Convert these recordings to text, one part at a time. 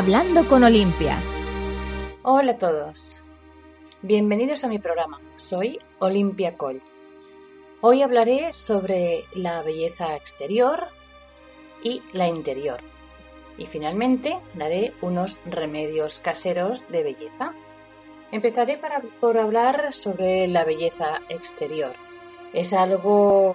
Hablando con Olimpia. Hola a todos. Bienvenidos a mi programa. Soy Olimpia Coll. Hoy hablaré sobre la belleza exterior y la interior. Y finalmente daré unos remedios caseros de belleza. Empezaré por hablar sobre la belleza exterior. Es algo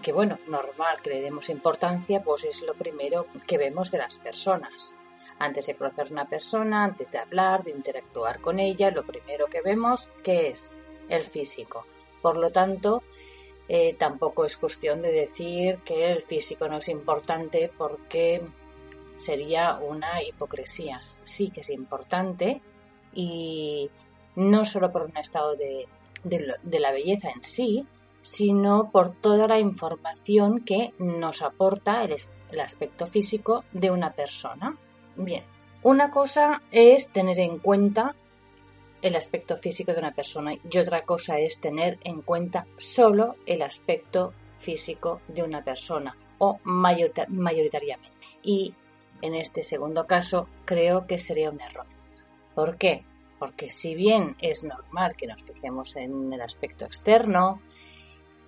que, bueno, normal que le demos importancia, pues es lo primero que vemos de las personas. Antes de conocer una persona, antes de hablar, de interactuar con ella, lo primero que vemos que es el físico. Por lo tanto, eh, tampoco es cuestión de decir que el físico no es importante porque sería una hipocresía. Sí que es importante y no solo por un estado de, la belleza en sí, sino por toda la información que nos aporta el, el aspecto físico de una persona. Bien, una cosa es tener en cuenta el aspecto físico de una persona y otra cosa es tener en cuenta solo el aspecto físico de una persona o mayoritariamente. Y en este segundo caso creo que sería un error. ¿Por qué? Porque si bien es normal que nos fijemos en el aspecto externo,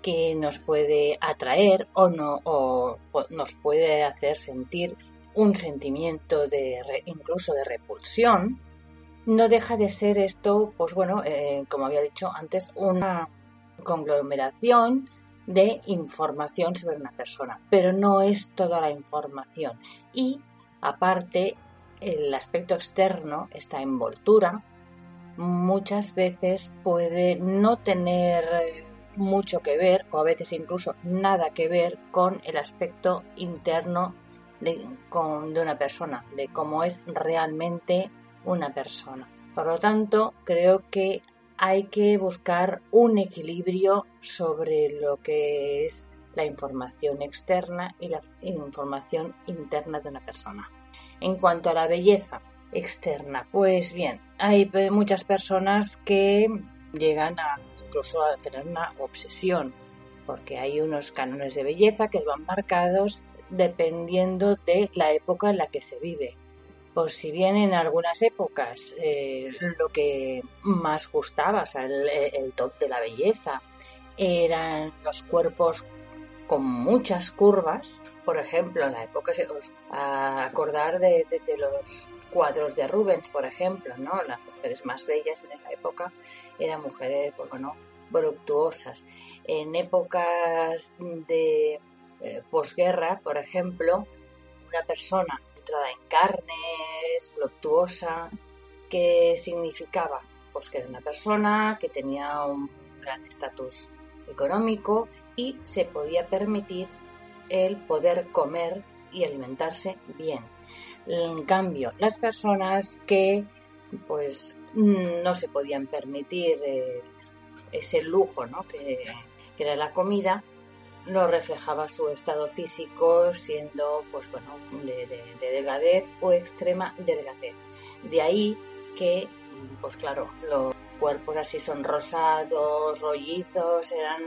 que nos puede atraer o no o nos puede hacer sentir un sentimiento de incluso de repulsión, no deja de ser esto, pues bueno, eh, como había dicho antes, una conglomeración de información sobre una persona, pero no es toda la información. Y aparte, el aspecto externo, esta envoltura, muchas veces puede no tener mucho que ver, o a veces incluso nada que ver con el aspecto interno de, de una persona, de cómo es realmente una persona. Por lo tanto, creo que hay que buscar un equilibrio sobre lo que es la información externa y la información interna de una persona. En cuanto a la belleza externa, pues bien, hay muchas personas que llegan a incluso a tener una obsesión, porque hay unos cánones de belleza que van marcados dependiendo de la época en la que se vive. Pues si bien en algunas épocas eh, lo que más gustaba, o sea, el, top de la belleza, eran los cuerpos con muchas curvas. Por ejemplo, en la época, os a acordar de, los cuadros de Rubens, por ejemplo, ¿no? Las mujeres más bellas en esa época eran mujeres, pues, bueno, voluptuosas. En épocas de eh, posguerra, por ejemplo, una persona entrada en carnes, voluptuosa, que significaba pues que era una persona que tenía un gran estatus económico y se podía permitir el poder comer y alimentarse bien. En cambio, las personas que pues no se podían permitir eh, ese lujo ¿no? que era la comida, no reflejaba su estado físico siendo pues bueno de, delgadez o extrema delgadez. De ahí que pues claro los cuerpos así son rosados rollizos eran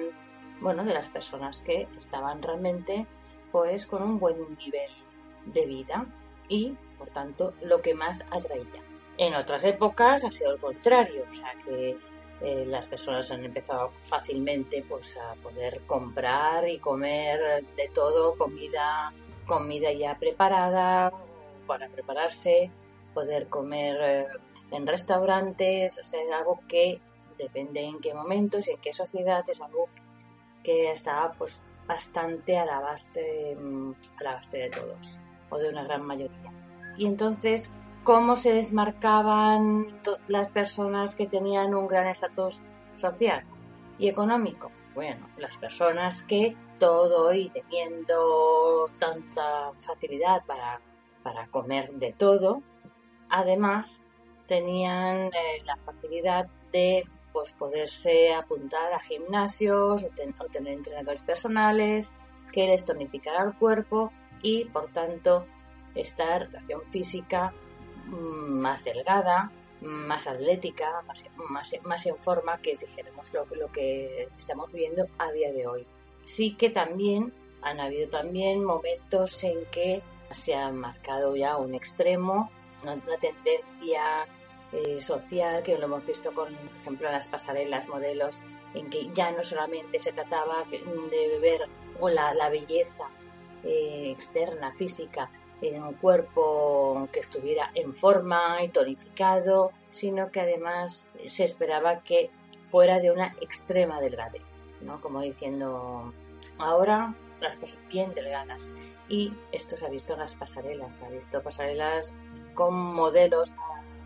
bueno de las personas que estaban realmente pues con un buen nivel de vida y por tanto lo que más atraía. En otras épocas ha sido el contrario o sea que eh, las personas han empezado fácilmente pues a poder comprar y comer de todo, comida, comida ya preparada para prepararse, poder comer eh, en restaurantes, o sea, es algo que depende en qué momentos y en qué sociedad es algo que está pues bastante al abaste, al abaste de todos o de una gran mayoría. Y entonces cómo se desmarcaban las personas que tenían un gran estatus social y económico. Bueno, las personas que todo y teniendo tanta facilidad para, para comer de todo, además tenían eh, la facilidad de pues, poderse apuntar a gimnasios o, tener entrenadores personales que les tonificara el cuerpo y por tanto estar en física más delgada, más atlética, más, más, en forma, que es, dijéramos, lo, lo que estamos viendo a día de hoy. Sí que también han habido también momentos en que se ha marcado ya un extremo una, tendencia eh, social que lo hemos visto con, por ejemplo, las pasarelas, modelos, en que ya no solamente se trataba de ver la, la belleza eh, externa, física, en un cuerpo que estuviera en forma y tonificado, sino que además se esperaba que fuera de una extrema delgadez, ¿no? Como diciendo, ahora las cosas bien delgadas. Y esto se ha visto en las pasarelas, se ha visto pasarelas con modelos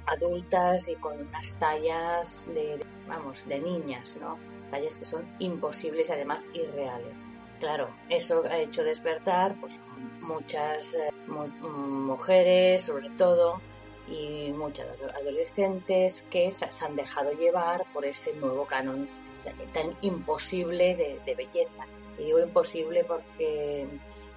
adultas y con unas tallas de, vamos, de niñas, ¿no? Tallas que son imposibles y además irreales. Claro, eso ha hecho despertar pues, muchas eh, mujeres, sobre todo, y muchas adolescentes que se han dejado llevar por ese nuevo canon tan imposible de, belleza. Y digo imposible porque,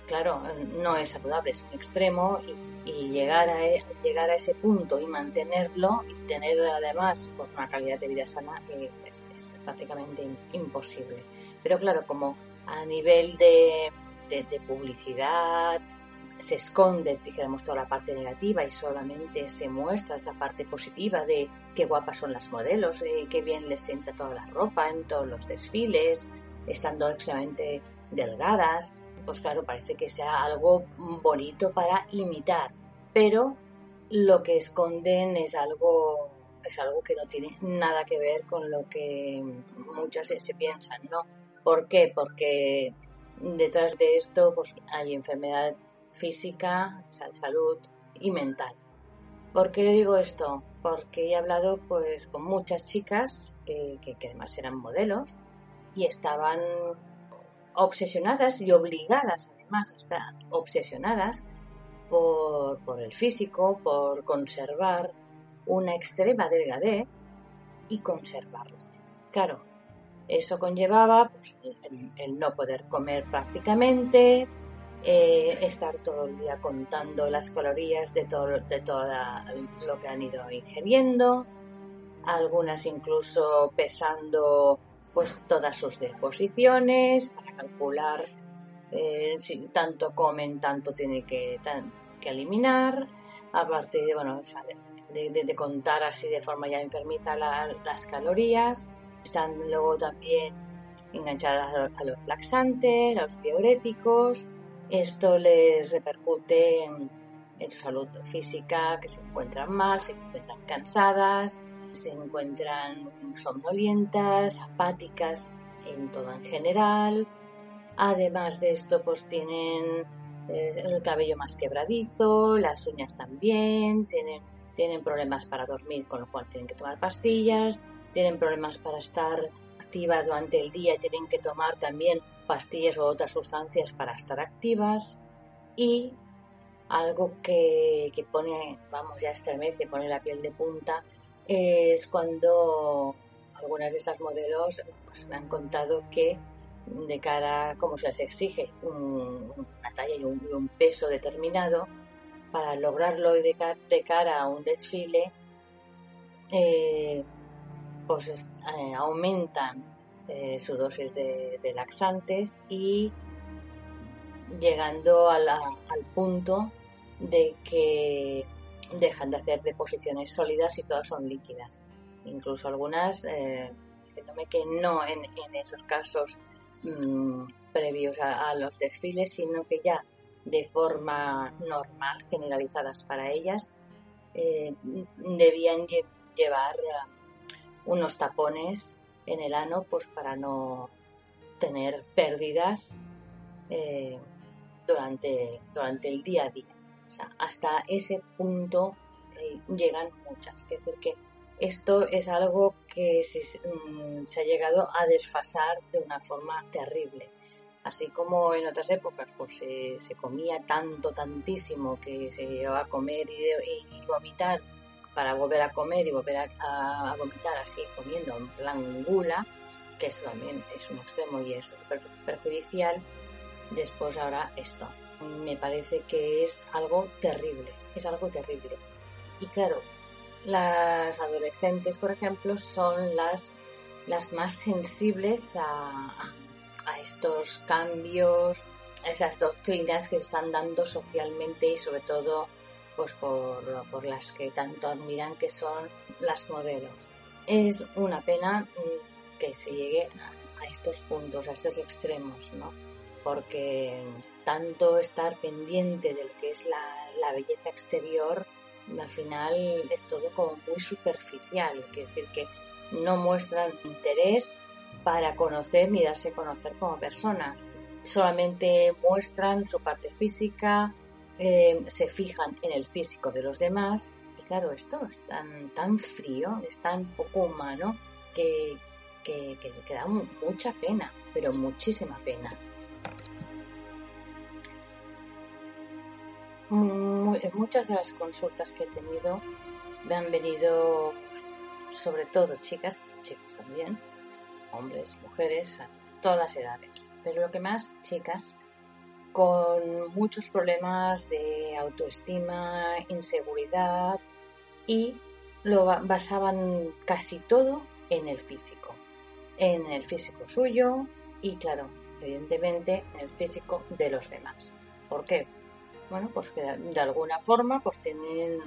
claro, no es saludable, es un extremo y, llegar, a, e, llegar a ese punto y mantenerlo y tener además pues, una calidad de vida sana es, es, prácticamente imposible. Pero claro, como a nivel de, de publicidad, se esconde, dijéramos, toda la parte negativa y solamente se muestra esa parte positiva de qué guapas son las modelos, eh, qué bien les sienta toda la ropa en todos los desfiles, estando extremadamente delgadas, pues claro, parece que sea algo bonito para imitar, pero lo que esconden es algo es algo que no tiene nada que ver con lo que muchas se piensan, ¿no? ¿Por qué? Porque detrás de esto pues, hay enfermedades física, salud y mental. ¿Por qué le digo esto? Porque he hablado pues con muchas chicas que, además eran modelos y estaban obsesionadas y obligadas además a estar obsesionadas por, el físico, por conservar una extrema delgadez y conservarlo. Claro, eso conllevaba pues, el, no poder comer prácticamente, eh, estar todo el día contando las calorías de todo, de lo que han ido ingiriendo, algunas incluso pesando pues todas sus deposiciones para calcular eh, si tanto comen, tanto tiene que, que eliminar, aparte de, bueno, de, contar así de forma ya enfermiza las calorías, están luego también enganchadas a los laxantes, a los diuréticos, esto les repercute en, su salud física, que se encuentran mal, se encuentran cansadas, se encuentran somnolientas, apáticas en todo en general. Además de esto, pues tienen eh, el cabello más quebradizo, las uñas también, tienen, tienen problemas para dormir, con lo cual tienen que tomar pastillas, tienen problemas para estar activas durante el día, tienen que tomar también pastillas o otras sustancias para estar activas. Y algo que, pone, vamos, ya estremece, pone la piel de punta, es cuando algunas de estas modelos pues, me han contado que de cara, como se les exige, una talla y un, peso determinado, para lograrlo de, de cara a un desfile, eh, pues eh, aumentan eh, su dosis de, laxantes y llegando al punto de que dejan de hacer deposiciones sólidas y todas son líquidas. Incluso algunas eh, diciéndome que no en, esos casos mm, previos a, los desfiles, sino que ya de forma normal, generalizadas para ellas, eh, debían llevar unos tapones en el ano pues para no tener pérdidas eh, durante, durante el día a día. Hasta ese punto eh, llegan muchas. Es decir, que esto es algo que se, mm, se, ha llegado a desfasar de una forma terrible. Así como en otras épocas pues se, comía tanto, tantísimo que se llevaba a comer y, y vomitar para volver a comer y volver a, vomitar así comiendo en plan gula, que eso también es un extremo y es perjudicial. Después ahora esto. Me parece que es algo terrible, es algo terrible. Y claro, las adolescentes, por ejemplo, son las, las más sensibles a, a estos cambios, a esas doctrinas que se están dando socialmente y sobre todo pues por, por las que tanto admiran que son las modelos. Es una pena mm, que se llegue a estos puntos, a estos extremos, ¿no? Porque tanto estar pendiente de lo que es la, la belleza exterior, al final es todo como muy superficial, quiere decir que no muestran interés para conocer ni darse a conocer como personas. Solamente muestran su parte física, eh, se fijan en el físico de los demás y claro, esto es tan, tan frío, es tan poco humano que, que, da mucha pena, pero muchísima pena. muchas de las consultas que he tenido me han venido sobre todo chicas, chicos también, hombres, mujeres, todas las edades, pero lo que más chicas con muchos problemas de autoestima, inseguridad y lo basaban casi todo en el físico, en el físico suyo y claro, evidentemente en el físico de los demás. ¿Por qué? Bueno, pues que de alguna forma pues tienen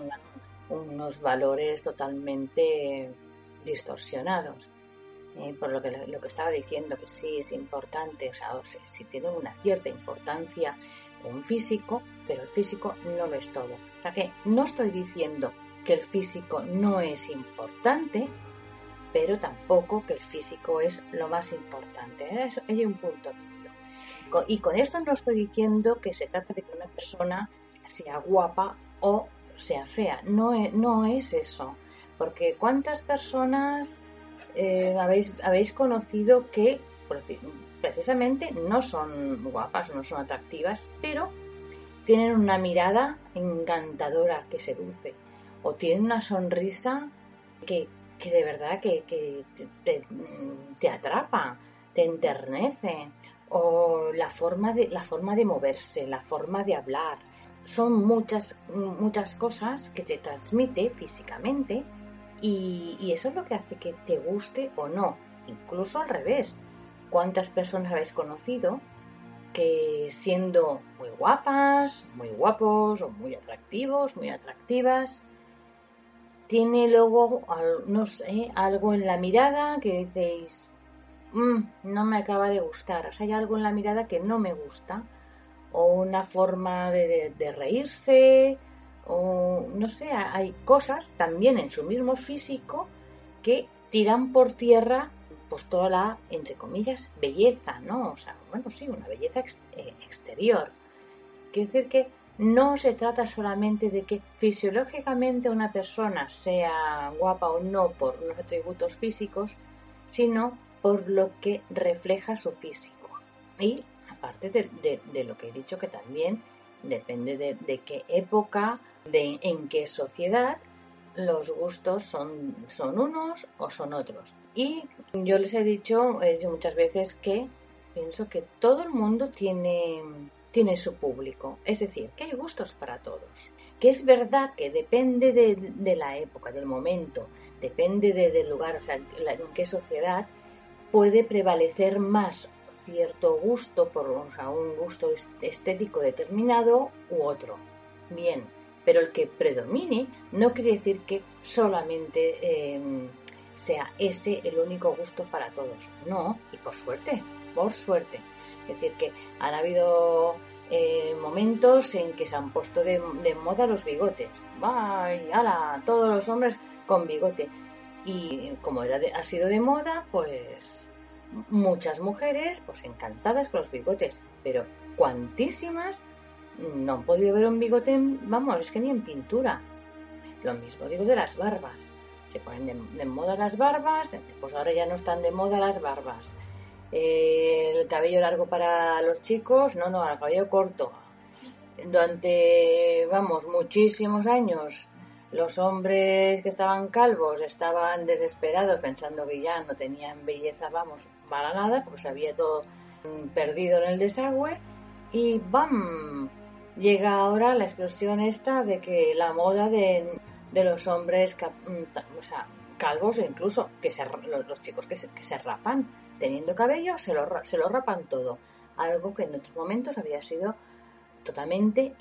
unos valores totalmente distorsionados. Eh, por lo que, lo que estaba diciendo, que sí es importante, o sea, si tiene una cierta importancia un físico, pero el físico no lo es todo. O sea que no estoy diciendo que el físico no es importante, pero tampoco que el físico es lo más importante. Eso, hay un punto Y con esto no estoy diciendo que se trata de que una persona sea guapa o sea fea. No no es eso. Porque cuántas personas eh, habéis, habéis conocido que precisamente no son guapas, no son atractivas, pero tienen una mirada encantadora que seduce o tienen una sonrisa que, de verdad que, te, te, atrapa, te enternece o la forma de la forma de moverse, la forma de hablar, son muchas muchas cosas que te transmite físicamente y, eso es lo que hace que te guste o no. Incluso al revés. ¿Cuántas personas habéis conocido que siendo muy guapas, muy guapos o muy atractivos, muy atractivas, tiene luego, no sé, algo en la mirada que decís, mm, no me acaba de gustar, o sea, hay algo en la mirada que no me gusta, o una forma de reírse, o no sé, hay cosas también en su mismo físico que tiran por tierra pues toda la, entre comillas, belleza, ¿no? O sea, bueno, sí, una belleza eh, exterior. Quiere decir que no se trata solamente de que fisiológicamente una persona sea guapa o no por unos atributos físicos, sino por lo que refleja su físico. Y aparte de lo que he dicho que también depende de, qué época, de en qué sociedad, los gustos son, son unos o son otros. Y yo les he dicho, muchas veces que pienso que todo el mundo tiene, tiene su público. Es decir, que hay gustos para todos. Que es verdad que depende de, la época, del momento, depende del lugar, o sea, en qué sociedad puede prevalecer más cierto gusto, por un gusto estético determinado u otro. Bien, pero el que predomine no quiere decir que solamente em, sea ese el único gusto para todos. No, y por suerte, por suerte. Es decir, que han habido eh, momentos en que se han puesto de, moda los bigotes. ¡Vaya! ¡Hala! Todos los hombres con bigote. Y como era ha sido de moda, pues muchas mujeres, pues encantadas con los bigotes, pero cuantísimas no han podido ver un bigote, vamos, es que ni en pintura. Lo mismo digo de las barbas. Se ponen de, moda las barbas, pues ahora ya no están de moda las barbas. el cabello largo para los chicos, no, no, el cabello corto. Durante, vamos, muchísimos años los hombres que estaban calvos estaban desesperados pensando que ya no tenían belleza, vamos, para nada, porque se había todo perdido en el desagüe. Y ¡bam! Llega ahora la explosión esta de que la moda de, los hombres mm, calvos, incluso que se, los, chicos que se, que se rapan teniendo cabello, se lo, se lo rapan todo. Algo que en otros momentos había sido totalmente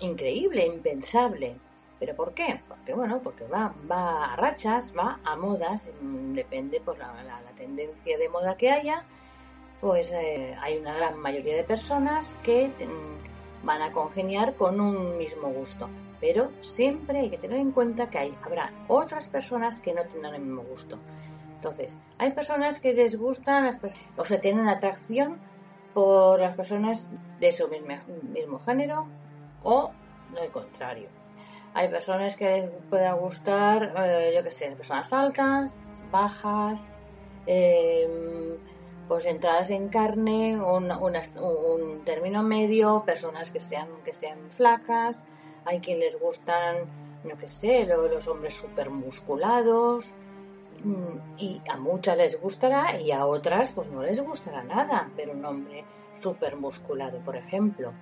increíble, impensable. ¿Pero por qué? Porque bueno, porque va, va a rachas, va a modas, mm, depende por la, tendencia de moda que haya, pues eh, hay una gran mayoría de personas que mm, van a congeniar con un mismo gusto. Pero siempre hay que tener en cuenta que habrá otras personas que no tendrán el mismo gusto. Entonces, hay personas que les gustan las o sea, tienen atracción por las personas de su mismo, mismo género o el contrario. Hay personas que les pueda gustar, eh, yo qué sé, personas altas, bajas, em, pues entradas en carne, un, término medio, personas que sean, que sean flacas, hay quien les gustan, no qué sé, los hombres súper musculados, mm, y a muchas les gustará y a otras pues no les gustará nada, pero un hombre súper musculado, por ejemplo.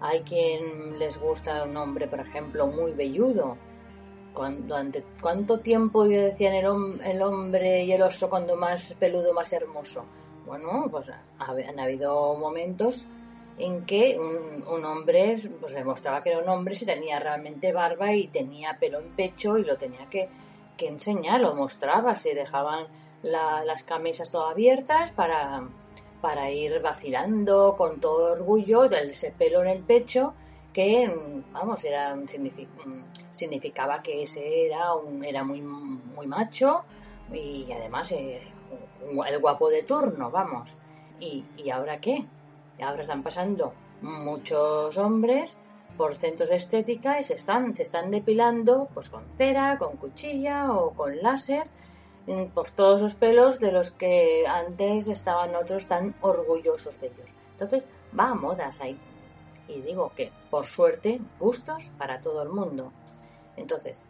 Hay quien les gusta un hombre, por ejemplo, muy velludo. Cuando, ¿Cuánto tiempo decían el, hombre y el oso cuando más peludo, más hermoso? Bueno, pues han habido momentos en que un, hombre pues demostraba que era un hombre si tenía realmente barba y tenía pelo en pecho y lo tenía que, que enseñar, lo mostraba, se dejaban las camisas todas abiertas para, para ir vacilando con todo orgullo ese pelo en el pecho que, vamos, era, significaba que ese era, un, era muy, muy macho y además eh, el guapo de turno, vamos. ¿Y, ¿Y ahora qué? Ahora están pasando muchos hombres por centros de estética y se están, se están depilando pues con cera, con cuchilla o con láser pues todos los pelos de los que antes estaban otros tan orgullosos de ellos. Entonces va a modas ahí. Y digo que, por suerte, gustos para todo el mundo. Entonces,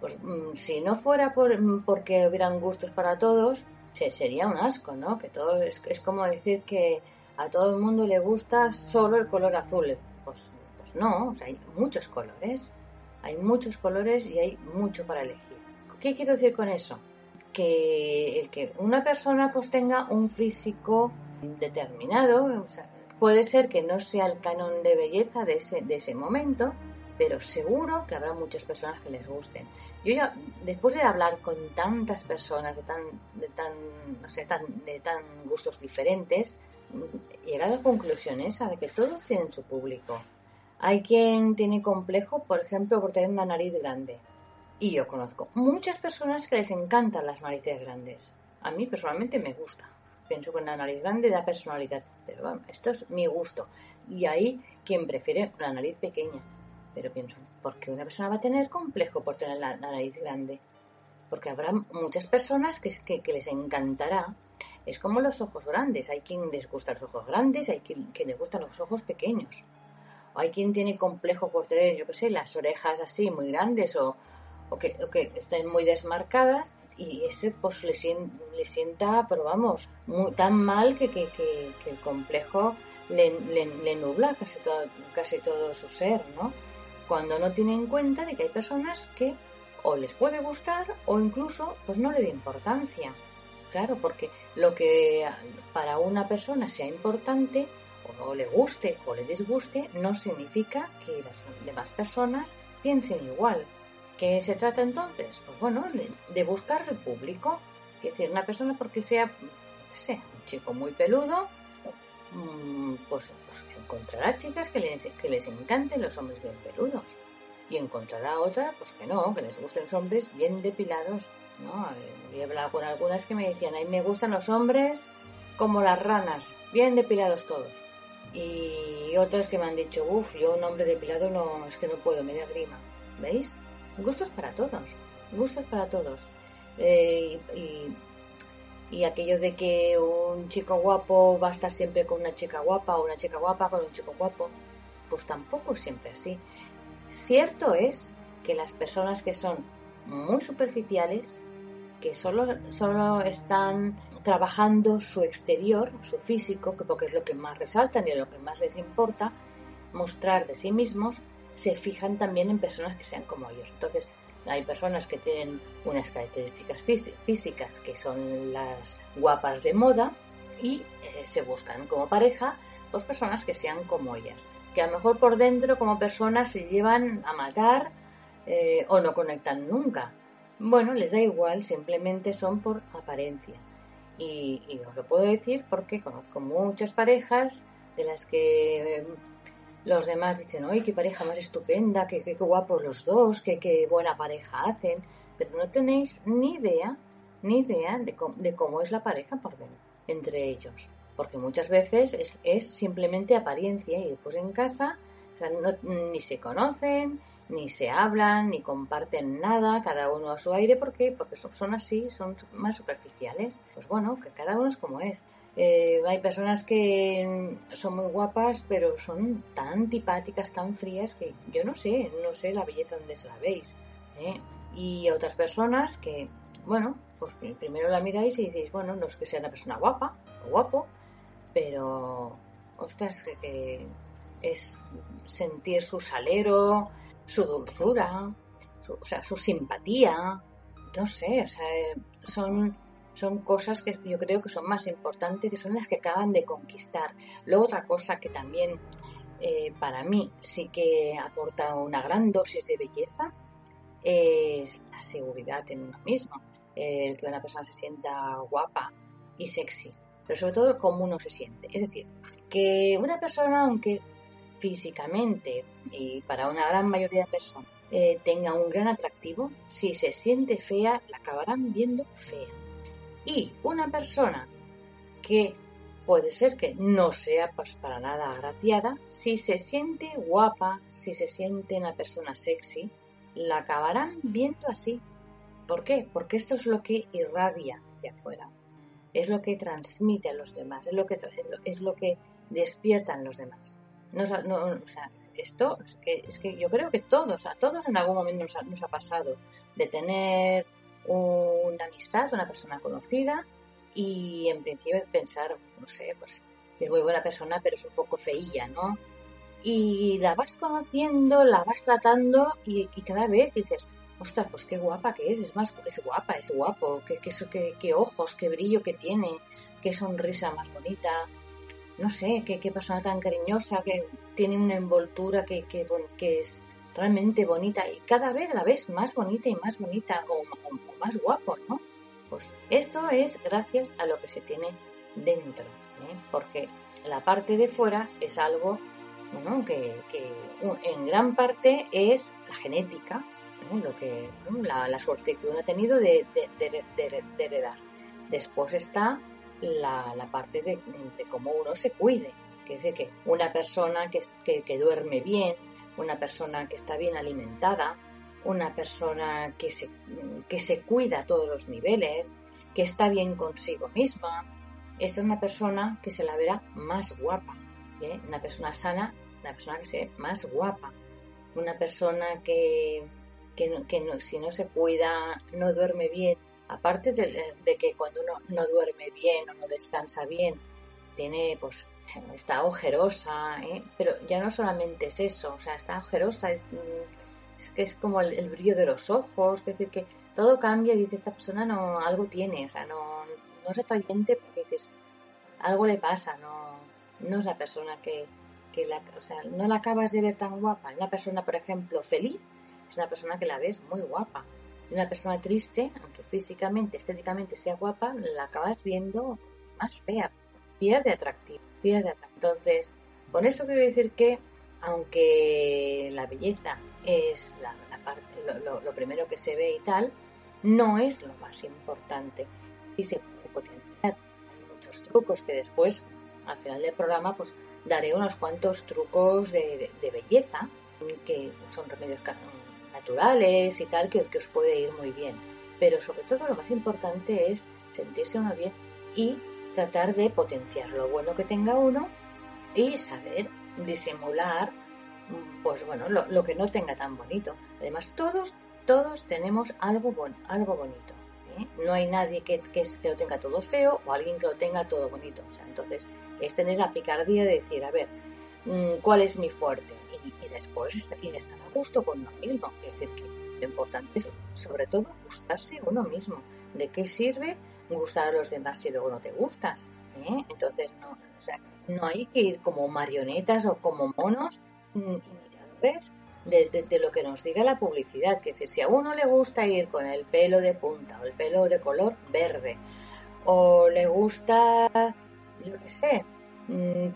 pues mm, si no fuera por, mm, porque hubieran gustos para todos, sería un asco, ¿no? Que todo es, es, como decir que a todo el mundo le gusta solo el color azul. Pues, pues no, hay muchos colores. Hay muchos colores y hay mucho para elegir. ¿Qué quiero decir con eso? Que el que una persona pues tenga un físico determinado, puede ser que no sea el canon de belleza de ese, de ese momento, pero seguro que habrá muchas personas que les gusten. Yo ya, después de hablar con tantas personas de tan, de tan, no sé, tan, de tan gustos diferentes, llegado a la conclusión esa de que todos tienen su público. Hay quien tiene complejo, por ejemplo, por tener una nariz grande. Y yo conozco muchas personas que les encantan las narices grandes. A mí personalmente me gusta. Pienso que una nariz grande da personalidad. Pero bueno, esto es mi gusto. Y ahí quien prefiere la nariz pequeña. Pero pienso, ¿por qué una persona va a tener complejo por tener la, nariz grande? Porque habrá muchas personas que, que, les encantará. Es como los ojos grandes. Hay quien les gustan los ojos grandes, hay quien, quien les gustan los ojos pequeños. O hay quien tiene complejo por tener, yo qué sé, las orejas así muy grandes o, o que, estén muy desmarcadas y ese pues le, le sienta, pero vamos, muy, tan mal que, que, el complejo le, le, nubla casi todo, casi todo su ser, ¿no? Cuando no tiene en cuenta de que hay personas que o les puede gustar o incluso pues no le da importancia. Claro, porque lo que para una persona sea importante o le guste o le disguste no significa que las demás personas piensen igual. ¿Qué se trata entonces? Pues bueno, de, buscar el público. Es decir, una persona porque sea, sé, un chico muy peludo, mm, pues, pues, encontrará chicas que les, que les encanten los hombres bien peludos. Y encontrará otra, pues que no, que les gusten los hombres bien depilados. ¿no? He hablado con algunas que me decían, a mí me gustan los hombres como las ranas, bien depilados todos. Y otras que me han dicho, uff, yo un hombre depilado no, es que no puedo, me da grima. ¿Veis? Gustos para todos, gustos para todos. Eh, y, aquello de que un chico guapo va a estar siempre con una chica guapa o una chica guapa con un chico guapo, pues tampoco siempre así. Cierto es que las personas que son muy superficiales, que solo, solo están trabajando su exterior, su físico, que porque es lo que más resaltan y lo que más les importa, mostrar de sí mismos, se fijan también en personas que sean como ellos. Entonces, hay personas que tienen unas características físicas que son las guapas de moda y eh, se buscan como pareja dos personas que sean como ellas. que a lo mejor por dentro como personas se llevan a matar eh, o no conectan nunca. Bueno, les da igual, simplemente son por apariencia. Y, os lo puedo decir porque conozco muchas parejas de las que eh, los demás dicen, ¡ay, qué pareja más estupenda! ¡Qué, qué, guapos los dos! Qué, ¡Qué buena pareja hacen! Pero no tenéis ni idea, ni idea de cómo, de cómo es la pareja por dentro, entre ellos. Porque muchas veces es, simplemente apariencia y después en casa ni se conocen, ni se hablan, ni comparten nada, cada uno a su aire, ¿por qué? Porque son, así, son más superficiales. Pues bueno, que cada uno es como es. Eh, hay personas que son muy guapas, pero son tan antipáticas, tan frías, que yo no sé, no sé la belleza donde se la veis. ¿eh? Y otras personas que, bueno, pues primero la miráis y decís, bueno, no es que sea una persona guapa o guapo, pero, ostras, que es sentir su salero, su dulzura, o sea, su simpatía, no sé, o sea, son, son cosas que yo creo que son más importantes, que son las que acaban de conquistar. Luego otra cosa que también eh, para mí sí que aporta una gran dosis de belleza es la seguridad en uno mismo, el que una persona se sienta guapa y sexy, pero sobre todo cómo uno se siente. Es decir, que una persona, aunque físicamente y para una gran mayoría de personas eh, tenga un gran atractivo, si se siente fea, la acabarán viendo fea. Y una persona que puede ser que no sea pues, para nada agraciada, si se siente guapa, si se siente una persona sexy, la acabarán viendo así. ¿Por qué? Porque esto es lo que irradia hacia afuera, es lo que transmite a los demás, es lo que, es lo que despiertan los demás. No, o sea, esto es que, es que yo creo que todos, a todos en algún momento nos ha, pasado de tener una amistad, una persona conocida y en principio pensar, no sé, pues es muy buena persona pero es un poco feilla, ¿no? Y la vas conociendo, la vas tratando y, cada vez dices, ostras, pues qué guapa que es, es más, es guapa, es guapo, qué, qué, qué ojos, qué brillo que tiene, qué sonrisa más bonita, no sé, qué, qué persona tan cariñosa, que tiene una envoltura que, que, que, es realmente bonita y cada vez la ves más bonita y más bonita o, más guapo, ¿no? Pues esto es gracias a lo que se tiene dentro, ¿eh? porque la parte de fuera es algo bueno, que, que en gran parte es la genética, ¿eh? lo que, la, la, suerte que uno ha tenido de, de, de, de heredar. Después está la, parte de, cómo uno se cuide. Que dice que una persona que, que, duerme bien, una persona que está bien alimentada, una persona que se, que se cuida a todos los niveles, que está bien consigo misma, esta es una persona que se la verá más guapa. ¿eh? Una persona sana, una persona que se ve más guapa. Una persona que, que, que si no se cuida, no duerme bien, aparte de, que cuando uno no duerme bien o no descansa bien, tiene pues está ojerosa, ¿eh? pero ya no solamente es eso, o sea, está ojerosa, mm, es, que es como el, brillo de los ojos, es decir, que todo cambia y dice, esta persona no, algo tiene, o sea, no, no es atrayente porque dices, algo le pasa, no, no es la persona que, que la, o sea, no la acabas de ver tan guapa. Una persona, por ejemplo, feliz, es una persona que la ves muy guapa una persona triste, aunque físicamente, estéticamente sea guapa, la acabas viendo más fea, pierde atractivo, pierde atractivo. Entonces, con eso quiero decir que, aunque la belleza es la, parte, lo, primero que se ve y tal, no es lo más importante. Y se puede potenciar. Hay muchos trucos que después, al final del programa, pues daré unos cuantos trucos de, de belleza que son remedios naturales y tal, que, que os puede ir muy bien. Pero sobre todo lo más importante es sentirse uno bien y tratar de potenciar lo bueno que tenga uno y saber disimular pues bueno lo, que no tenga tan bonito además todos todos tenemos algo bueno algo bonito ¿eh? no hay nadie que, que, que, lo tenga todo feo o alguien que lo tenga todo bonito entonces es tener la picardía de decir a ver mm, cuál es mi fuerte y, después estar a gusto con uno mismo. Es decir, que lo importante es, sobre todo, gustarse uno mismo. ¿De qué sirve gustar a los demás si luego no te gustas? ¿Eh? Entonces, no, sea, no hay que ir como marionetas o como monos mm, imitadores de, de, lo que nos diga la publicidad. Que decir, si a uno le gusta ir con el pelo de punta o el pelo de color verde, o le gusta, yo qué sé, mmm,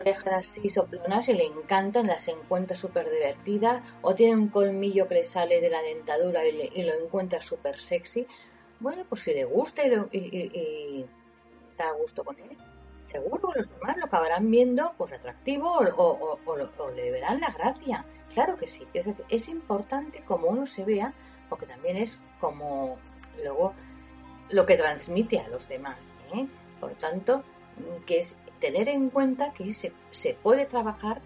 orejas así soplonas y le encantan, las encuentra súper divertidas, o tiene un colmillo que le sale de la dentadura y, lo encuentra súper sexy. Bueno, pues si le gusta y, está a gusto con él, seguro los demás lo acabarán viendo pues atractivo o, o le verán la gracia. Claro que sí, es importante como uno se vea, porque también es como luego lo que transmite a los demás. ¿eh? Por tanto, que es tener en cuenta que se, se puede trabajar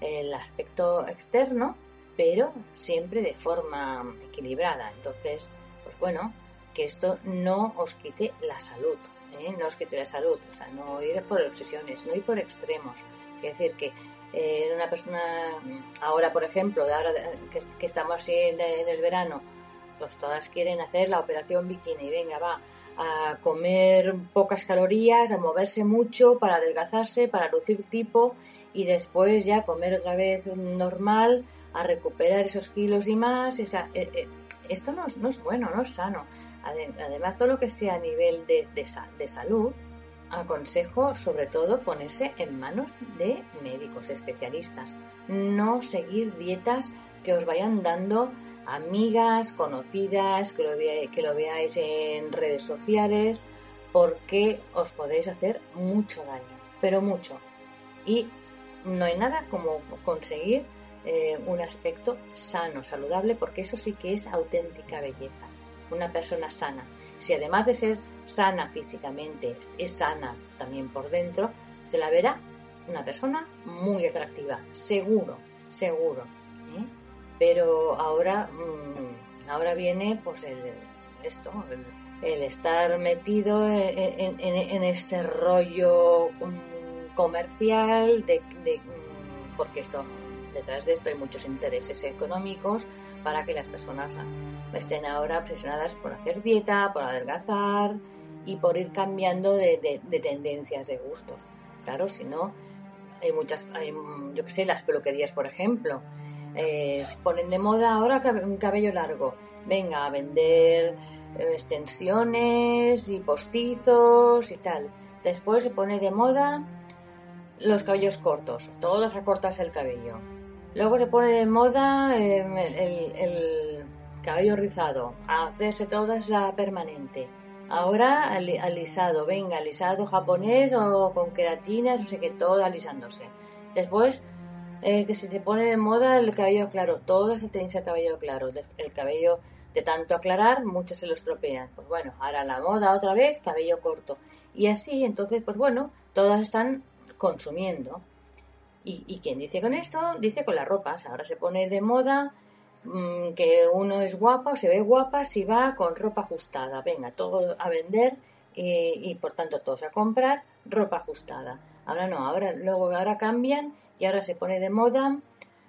el aspecto externo, pero siempre de forma equilibrada. Entonces, pues bueno, que esto no os quite la salud, ¿eh? no os quite la salud, o sea, no ir por obsesiones, no ir por extremos. Quiere decir que eh, una persona, ahora por ejemplo, ahora que, estamos así en, el verano, pues todas quieren hacer la operación bikini, venga, va a comer pocas calorías, a moverse mucho para adelgazarse, para lucir tipo y después ya comer otra vez normal, a recuperar esos kilos y más. O sea, eh, eh, esto no es, no es, bueno, no es sano. Además, todo lo que sea a nivel de, de, salud, aconsejo sobre todo ponerse en manos de médicos especialistas, no seguir dietas que os vayan dando amigas, conocidas, que lo, que lo veáis en redes sociales, porque os podéis hacer mucho daño, pero mucho. Y no hay nada como conseguir eh, un aspecto sano, saludable, porque eso sí que es auténtica belleza. Una persona sana. Si además de ser sana físicamente, es sana también por dentro, se la verá una persona muy atractiva, seguro, seguro. ¿eh? Pero ahora, mm, ahora viene pues el, esto, el, estar metido en, este rollo mm, comercial de, mm, porque esto detrás de esto hay muchos intereses económicos para que las personas estén ahora obsesionadas por hacer dieta, por adelgazar, y por ir cambiando de, tendencias, de gustos. Claro, si no, hay muchas, hay, yo que sé, las peluquerías, por ejemplo, eh, ponen de moda ahora un cabello largo. Venga, a vender eh, extensiones y postizos y tal. Después se pone de moda los cabellos cortos, todos acortas el cabello. Luego se pone de moda em, el, el, cabello rizado, hacerse toda la permanente. Ahora alisado, venga, alisado japonés o con queratinas, no sé qué, todo alisándose. Después, eh, que si se pone de moda el cabello claro, todo se tiene el cabello claro. El cabello de tanto aclarar, muchos se lo estropean. Pues bueno, ahora la moda otra vez, cabello corto. Y así, entonces, pues bueno, todas están consumiendo. ¿Y, y quién dice con esto? Dice con las ropas. Ahora se pone de moda Mm, que uno es guapa o se ve guapa si va con ropa ajustada. Venga, todo a vender y, por tanto todos a comprar ropa ajustada. Ahora no, ahora luego ahora cambian y ahora se pone de moda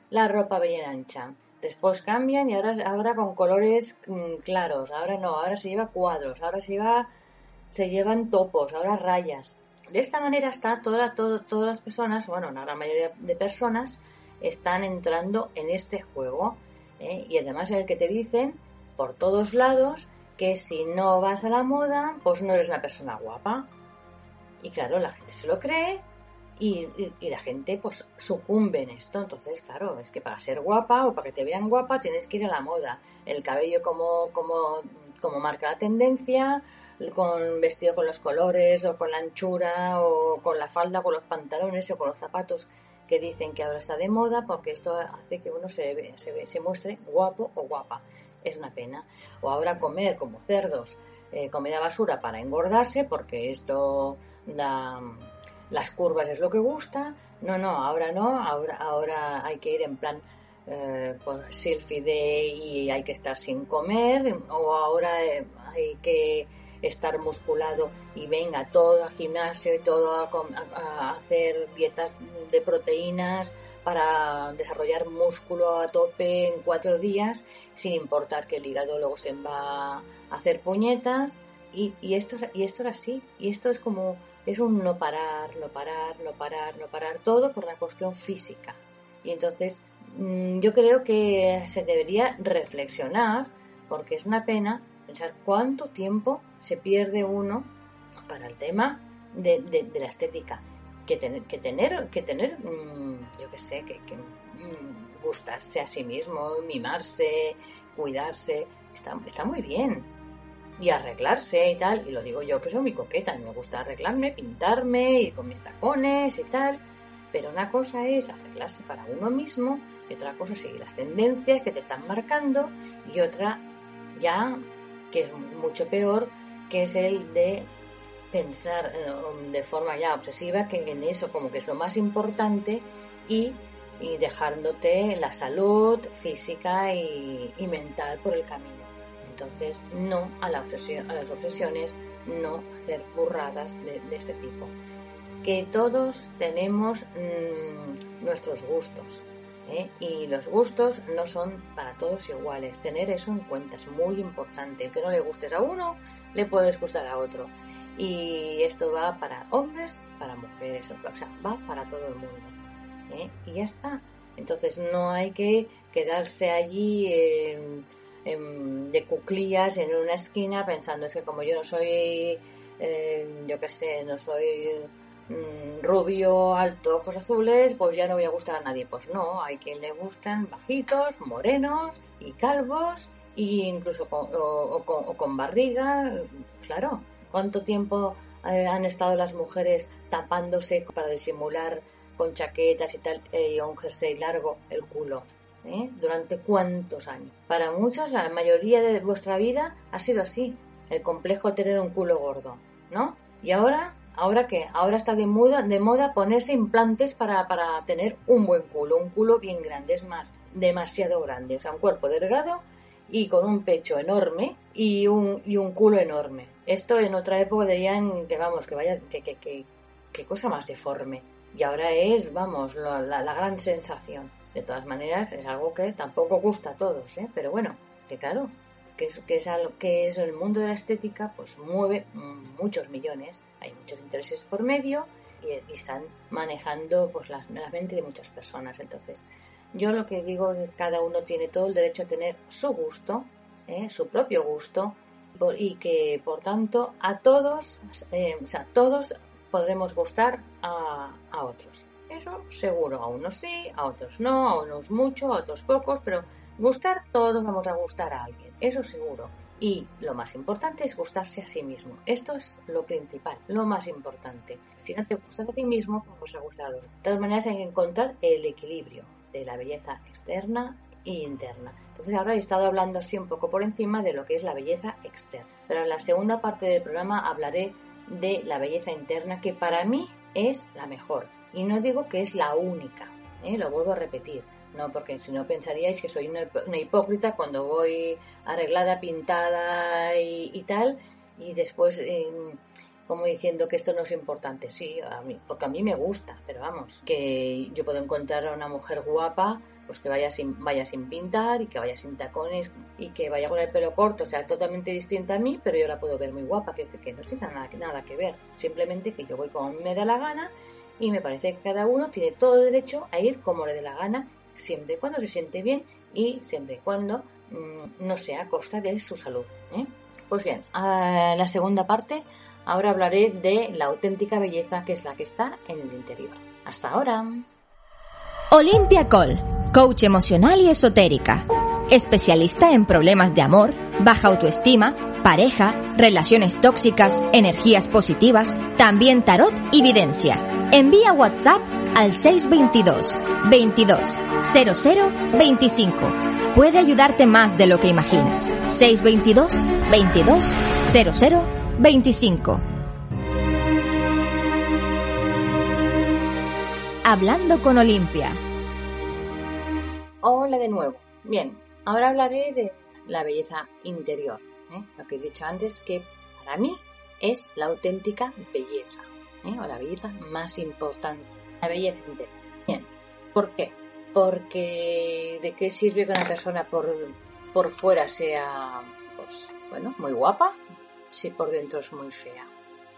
la ropa bien ancha. Después cambian y ahora, ahora con colores mm, claros. Ahora no, ahora se lleva cuadros, ahora se lleva se llevan topos, ahora rayas. De esta manera está toda, todo, todas las personas, bueno, una gran mayoría de personas están entrando en este juego ¿eh? Y además es el que te dicen por todos lados que si no vas a la moda, pues no eres una persona guapa. Y claro, la gente se lo cree y, la gente pues sucumbe en esto. Entonces, claro, es que para ser guapa o para que te vean guapa tienes que ir a la moda. El cabello como, como, como marca la tendencia, con vestido con los colores o con la anchura o con la falda, con los pantalones o con los zapatos que dicen que ahora está de moda porque esto hace que uno se, se, se muestre guapo o guapa. Es una pena. O ahora comer como cerdos eh, comida basura para engordarse porque esto da las curvas es lo que gusta. No, no, ahora no. Ahora, ahora hay que ir en plan eh, por selfie day y hay que estar sin comer. O ahora eh, hay que estar musculado y venga todo al gimnasio y todo a, hacer dietas de proteínas para desarrollar músculo a tope en cuatro días, sin importar que el hígado luego se va a hacer puñetas. Y, esto, y esto es así, y esto es como, es un no parar, no parar, no parar, no parar, todo por la cuestión física. Y entonces mm, yo creo que se debería reflexionar, porque es una pena cuánto tiempo se pierde uno para el tema de, la estética. Que tener, que tener, que tener mm, yo qué sé, que, mm, gustarse a sí mismo, mimarse, cuidarse, está, está muy bien y arreglarse y tal. Y lo digo yo que soy muy coqueta, me gusta arreglarme, pintarme, ir con mis tacones y tal. Pero una cosa es arreglarse para uno mismo y otra cosa es seguir las tendencias que te están marcando y otra ya que es mucho peor, que es el de pensar eh, de forma ya obsesiva que en eso como que es lo más importante y, y dejándote la salud física y mental por el camino. Entonces, no a, la obsesión, a las obsesiones, no hacer burradas de, este tipo. Que todos tenemos mm, nuestros gustos. ¿Eh? Y los gustos no son para todos iguales. Tener eso en cuenta es muy importante. Que no le gustes a uno, le puedes gustar a otro. Y esto va para hombres, para mujeres, o sea, va para todo el mundo. ¿eh? Y ya está. Entonces no hay que quedarse allí Em, de cuclillas en una esquina pensando es que como yo no soy, eh, yo qué sé, no soy mm, rubio, alto, ojos azules, pues ya no voy a gustar a nadie. Pues no, hay quien le gustan bajitos, morenos y calvos, e incluso con, barriga, claro. ¿Cuánto tiempo eh, han estado las mujeres tapándose para disimular con chaquetas y tal, eh, y un jersey largo el culo? ¿eh? ¿Durante cuántos años? Para muchos, la mayoría de vuestra vida ha sido así, el complejo de tener un culo gordo, ¿no? Y ahora, ¿ahora qué? Ahora está de moda, de moda ponerse implantes para, para tener un buen culo, un culo bien grande, es más, demasiado grande, o sea, un cuerpo delgado y con un pecho enorme y un, y un culo enorme. Esto en otra época dirían que, vamos, que vaya, que, que, que, cosa más deforme. Y ahora es, vamos, la, la gran sensación. De todas maneras, es algo que tampoco gusta a todos, ¿eh? Pero bueno, que claro, que es, que es, algo, que es el mundo de la estética, pues mueve muchos millones, hay muchos intereses por medio y, están manejando pues la, mente de muchas personas. Entonces, yo lo que digo es que cada uno tiene todo el derecho a tener su gusto, ¿eh? su propio gusto, y que por tanto a todos, eh, o sea, todos podremos gustar a, a otros. Eso seguro, a unos sí, a otros no, a unos mucho, a otros pocos, pero gustar todos vamos a gustar a alguien, eso seguro. Y lo más importante es gustarse a sí mismo. Esto es lo principal, lo más importante. Si no te gustas a ti mismo, pues vas a gustar a los De todas maneras hay que encontrar el equilibrio de la belleza externa e interna. Entonces ahora he estado hablando así un poco por encima de lo que es la belleza externa. Pero en la segunda parte del programa hablaré de la belleza interna que para mí es la mejor. Y no digo que es la única, ¿eh? lo vuelvo a repetir, no, porque si no pensaríais que soy una, hipócrita cuando voy arreglada, pintada y, tal, y después em, como diciendo que esto no es importante. Sí, a porque a mí me gusta, pero vamos, que yo puedo encontrar a una mujer guapa, pues que vaya sin, vaya sin pintar y que vaya sin tacones y que vaya con el pelo corto, o sea, totalmente distinta a mí, pero yo la puedo ver muy guapa, que, que no tiene nada, nada que ver. Simplemente que yo voy como me da la gana y me parece que cada uno tiene todo el derecho a ir como le dé la gana, siempre y cuando se siente bien y siempre y cuando mm, no sea a costa de su salud. ¿eh? Pues bien, a la segunda parte, ahora hablaré de la auténtica belleza que es la que está en el interior. Hasta ahora. Olimpia Col, coach emocional y esotérica, especialista en problemas de amor, baja autoestima, pareja, relaciones tóxicas, energías positivas, también tarot y videncia Envía WhatsApp al 622 22 00 25. Puede ayudarte más de lo que imaginas. 622 22 00 25. Hablando con Olimpia. Hola de nuevo. Bien, ahora hablaré de la belleza interior. ¿eh? Lo que he dicho antes que para mí es la auténtica belleza. ¿eh? o la belleza más importante, la belleza. Bien, ¿por qué? Porque ¿de qué sirve que una persona por, por fuera sea, pues, bueno, muy guapa, si por dentro es muy fea?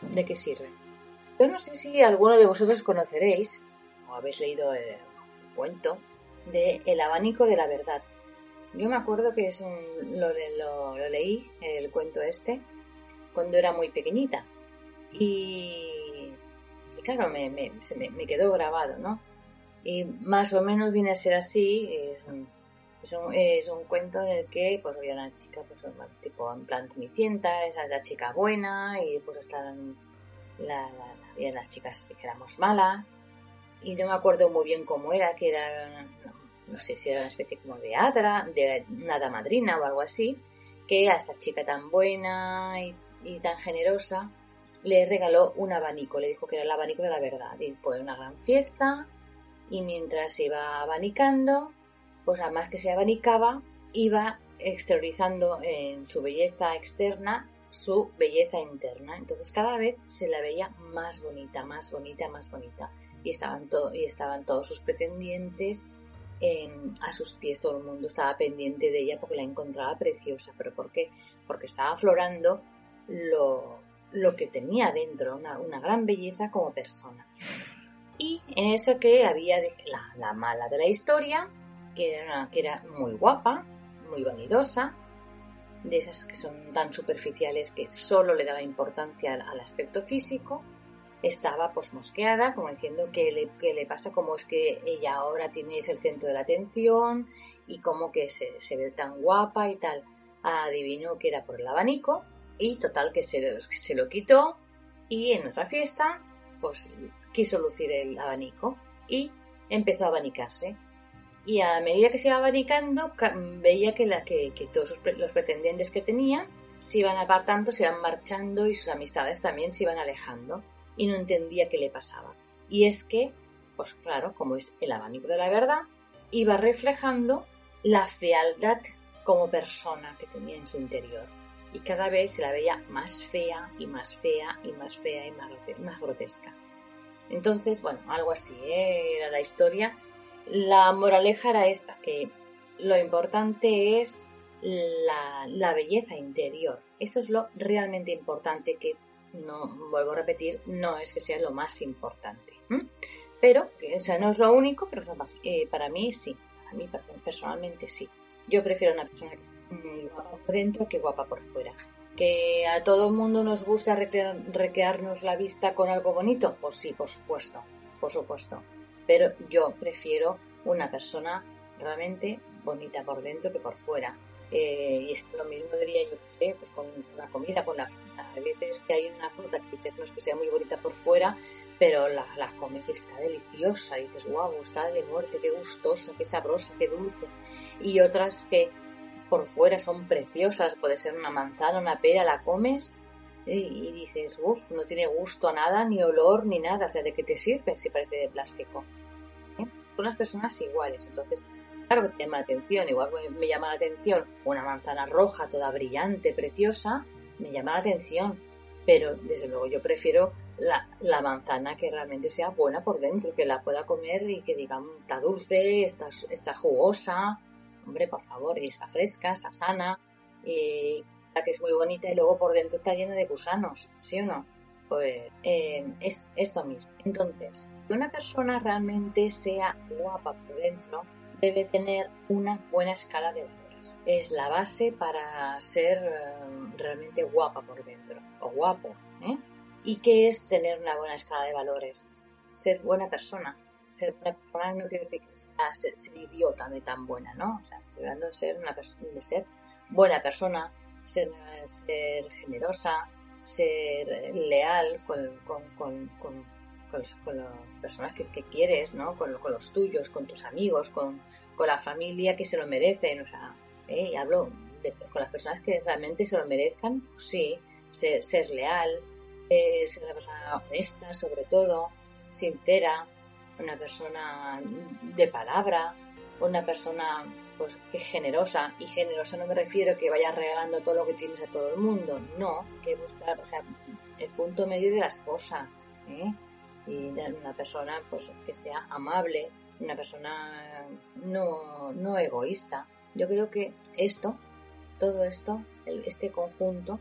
¿De qué sirve? Yo no sé si alguno de vosotros conoceréis o habéis leído el cuento de El abanico de la verdad. Yo me acuerdo que es un, lo, leí, el cuento este, cuando era muy pequeñita. Y, claro, me, me, me, quedó grabado, ¿no? Y más o menos viene a ser así. Es un, es un, cuento en el que pues había una chica pues tipo en plan cenicienta, esa es la chica buena y pues están la, las chicas que éramos malas y no me acuerdo muy bien cómo era, que era no sé si era una especie como de hadra, de nada madrina o algo así, que a esta chica tan buena y, tan generosa le regaló un abanico, le dijo que era el abanico de la verdad. Y fue una gran fiesta y mientras iba abanicando, pues además que se abanicaba, iba exteriorizando en su belleza externa su belleza interna. Entonces cada vez se la veía más bonita, más bonita, más bonita. Y estaban, y estaban todos sus pretendientes a sus pies todo el mundo estaba pendiente de ella porque la encontraba preciosa. ¿Pero por qué? Porque estaba aflorando lo, lo que tenía dentro, una, gran belleza como persona. Y en eso que había la, la, mala de la historia, que era, que era muy guapa, muy vanidosa, de esas que son tan superficiales que solo le daba importancia al aspecto físico, estaba pues mosqueada, como diciendo que le, le pasa, como es que ella ahora tiene el centro de la atención y como que se ve tan guapa y tal. Adivinó que era por el abanico y total que se, se lo quitó y en otra fiesta pues quiso lucir el abanico y empezó a abanicarse. Y a medida que se iba abanicando, veía que, que todos los pretendientes que tenía se iban apartando, se iban marchando y sus amistades también se iban alejando y no entendía qué le pasaba. Y es que, pues claro, como es el abanico de la verdad, iba reflejando la fealdad como persona que tenía en su interior. Y cada vez se la veía más fea y más fea y más fea y más, grotesca. Entonces, bueno, algo así ¿eh? era la historia. La moraleja era esta, que lo importante es la, la, belleza interior. Eso es lo realmente importante que no vuelvo a repetir, no es que sea lo más importante. Pero, o sea, no es lo único, pero eh, para mí sí. Para mí personalmente sí. Yo prefiero una persona que esté guapa por dentro que guapa por fuera. ¿Que a todo el mundo nos gusta recrearnos la vista con algo bonito? Pues sí, por supuesto, por supuesto. Pero yo prefiero una persona realmente bonita por dentro que por fuera. Eh, y es lo mismo diría yo que sé, pues con la comida, con la fruta. A veces que hay una fruta que dices no es que sea muy bonita por fuera, pero la, la comes y está deliciosa. Y dices, wow, está de muerte, qué gustosa, qué sabrosa, qué dulce. Y otras que por fuera son preciosas, puede ser una manzana, una pera, la comes y, dices, uff, no tiene gusto a nada, ni olor, ni nada. O sea, ¿de qué te sirve si parece de plástico? ¿Eh? Son las personas iguales. Entonces, Claro que te llama la atención, igual me llama la atención una manzana roja, toda brillante, preciosa, me llama la atención, pero desde luego yo prefiero la, la, manzana que realmente sea buena por dentro, que la pueda comer y que digamos está dulce, está, está jugosa, hombre, por favor, y está fresca, está sana, y la que es muy bonita y luego por dentro está llena de gusanos, ¿sí o no? Pues eh, es esto mismo. Entonces, que una persona realmente sea guapa por dentro, debe tener una buena escala de valores. Es la base para ser eh, realmente guapa por dentro, o guapo. ¿eh? ¿Y qué es tener una buena escala de valores? Ser buena persona. Ser buena persona no quiere decir que sea ser, idiota de tan buena, ¿no? O sea, hablando de ser, una de ser buena persona, ser, ser generosa, ser leal con, con, con, con con, las personas que, quieres, ¿no? Con, los tuyos, con tus amigos, con, la familia que se lo merecen, o sea, ¿eh? y hablo con las personas que realmente se lo merezcan, pues sí, ser, leal, eh, ser una persona honesta sobre todo, sincera, una persona de palabra, una persona pues que generosa y generosa no me refiero a que vayas regalando todo lo que tienes a todo el mundo no que buscar o sea el punto medio de las cosas ¿eh? y una persona pues que sea amable, una persona no, no egoísta. Yo creo que esto, todo esto, este conjunto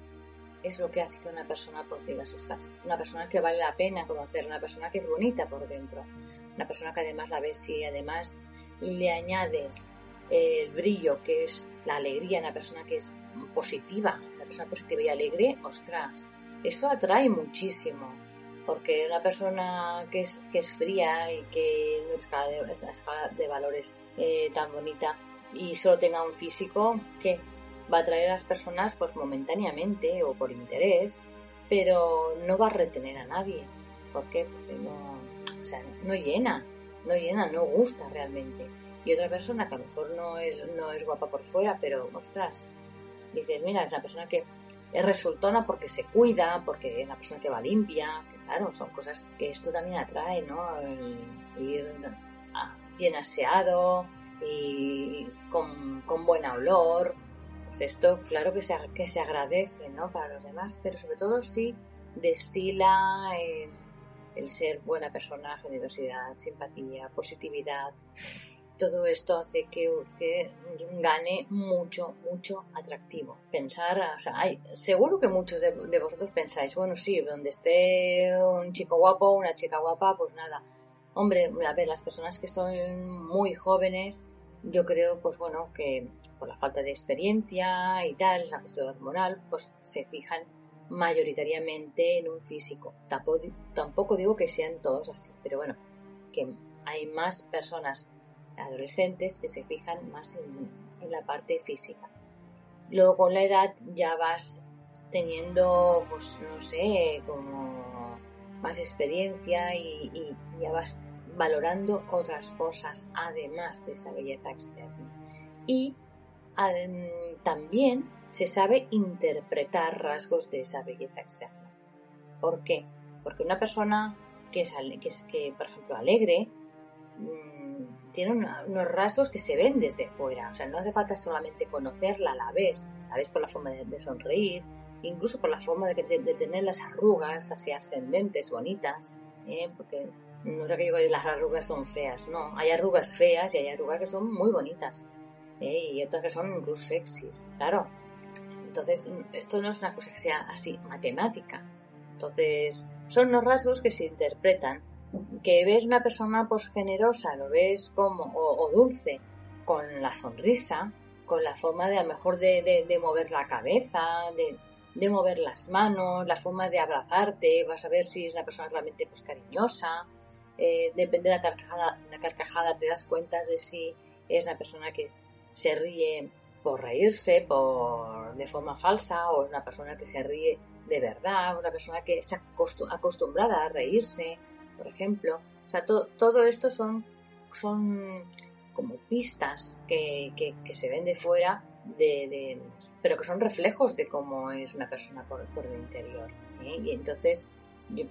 es lo que hace que una persona pues diga, ostras, una persona que vale la pena conocer, una persona que es bonita por dentro, una persona que además la ves y además le añades el brillo que es la alegría, una persona que es positiva, una persona positiva y alegre, ostras, esto atrae muchísimo, porque una persona que es, que es fría y que no escala de, escala valores eh, tan bonita y solo tenga un físico, que va a atraer a las personas pues momentáneamente o por interés, pero no va a retener a nadie. ¿Por qué? Porque no, sea, no llena, no llena, no gusta realmente. Y otra persona que a lo mejor no es, no es guapa por fuera, pero ostras, dices, mira, es una persona que es resultona porque se cuida, porque es una persona que va limpia, claro, son cosas que esto también atrae, ¿no? El ir bien aseado y con, con buen olor, pues esto claro que se, que se agradece ¿no? para los demás, pero sobre todo si destila eh, el ser buena persona, generosidad, simpatía, positividad. Todo esto hace que, que gane mucho, mucho atractivo. Pensar, o sea, hay, seguro que muchos de, de vosotros pensáis, bueno, sí, donde esté un chico guapo, una chica guapa, pues nada. Hombre, a ver, las personas que son muy jóvenes, yo creo, pues bueno, que por la falta de experiencia y tal, la cuestión hormonal, pues se fijan mayoritariamente en un físico. Tampoco, digo que sean todos así, pero bueno, que hay más personas adolescentes que se fijan más en, la parte física. Luego con la edad ya vas teniendo, pues no sé, como más experiencia y, y ya vas valorando otras cosas además de esa belleza externa. Y también se sabe interpretar rasgos de esa belleza externa. ¿Por qué? Porque una persona que es, que, por ejemplo, alegre, mm, tiene unos rasgos que se ven desde fuera. O sea, no hace falta solamente conocerla, la ves, la ves por la forma de, sonreír, incluso por la forma de, tener las arrugas así ascendentes, bonitas, ¿eh? porque no sé que digo las arrugas son feas, no, hay arrugas feas y hay arrugas que son muy bonitas. ¿eh? y otras que son incluso sexys, claro. Entonces, esto no es una cosa que sea así matemática. Entonces, son los rasgos que se interpretan. Que ves una persona pues generosa, lo ves como, o, dulce, con la sonrisa, con la forma de a lo mejor de, de, mover la cabeza, de, de, mover las manos, la forma de abrazarte, vas a ver si es una persona realmente pues cariñosa, eh, depende de la carcajada, la carcajada te das cuenta de si es una persona que se ríe por reírse, por de forma falsa, o es una persona que se ríe de verdad, una persona que está acostumbrada a reírse, por ejemplo. O sea, todo esto son, son como pistas que, que, se ven de fuera, de, pero que son reflejos de cómo es una persona por, por el interior. ¿eh? Y entonces,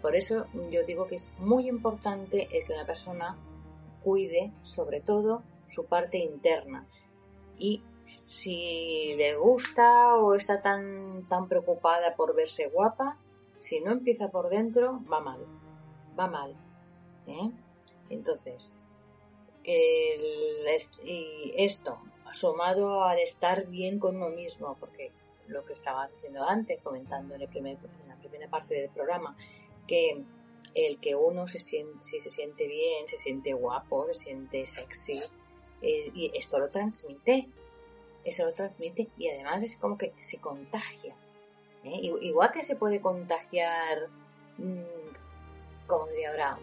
por eso yo digo que es muy importante que una persona cuide, sobre todo, su parte interna y si le gusta o está tan, tan preocupada por verse guapa, si no empieza por dentro, va mal, va mal. ¿eh? Entonces, y esto, sumado al estar bien con uno mismo, porque lo que estaba diciendo antes, comentando en, el primer, en la primera parte del programa, que el que uno se siente, si se siente bien, se siente guapo, se siente sexy, eh, y esto lo transmite, eso lo transmite y además es como que se contagia. ¿eh? Igual que se puede contagiar, mm, como diría ahora,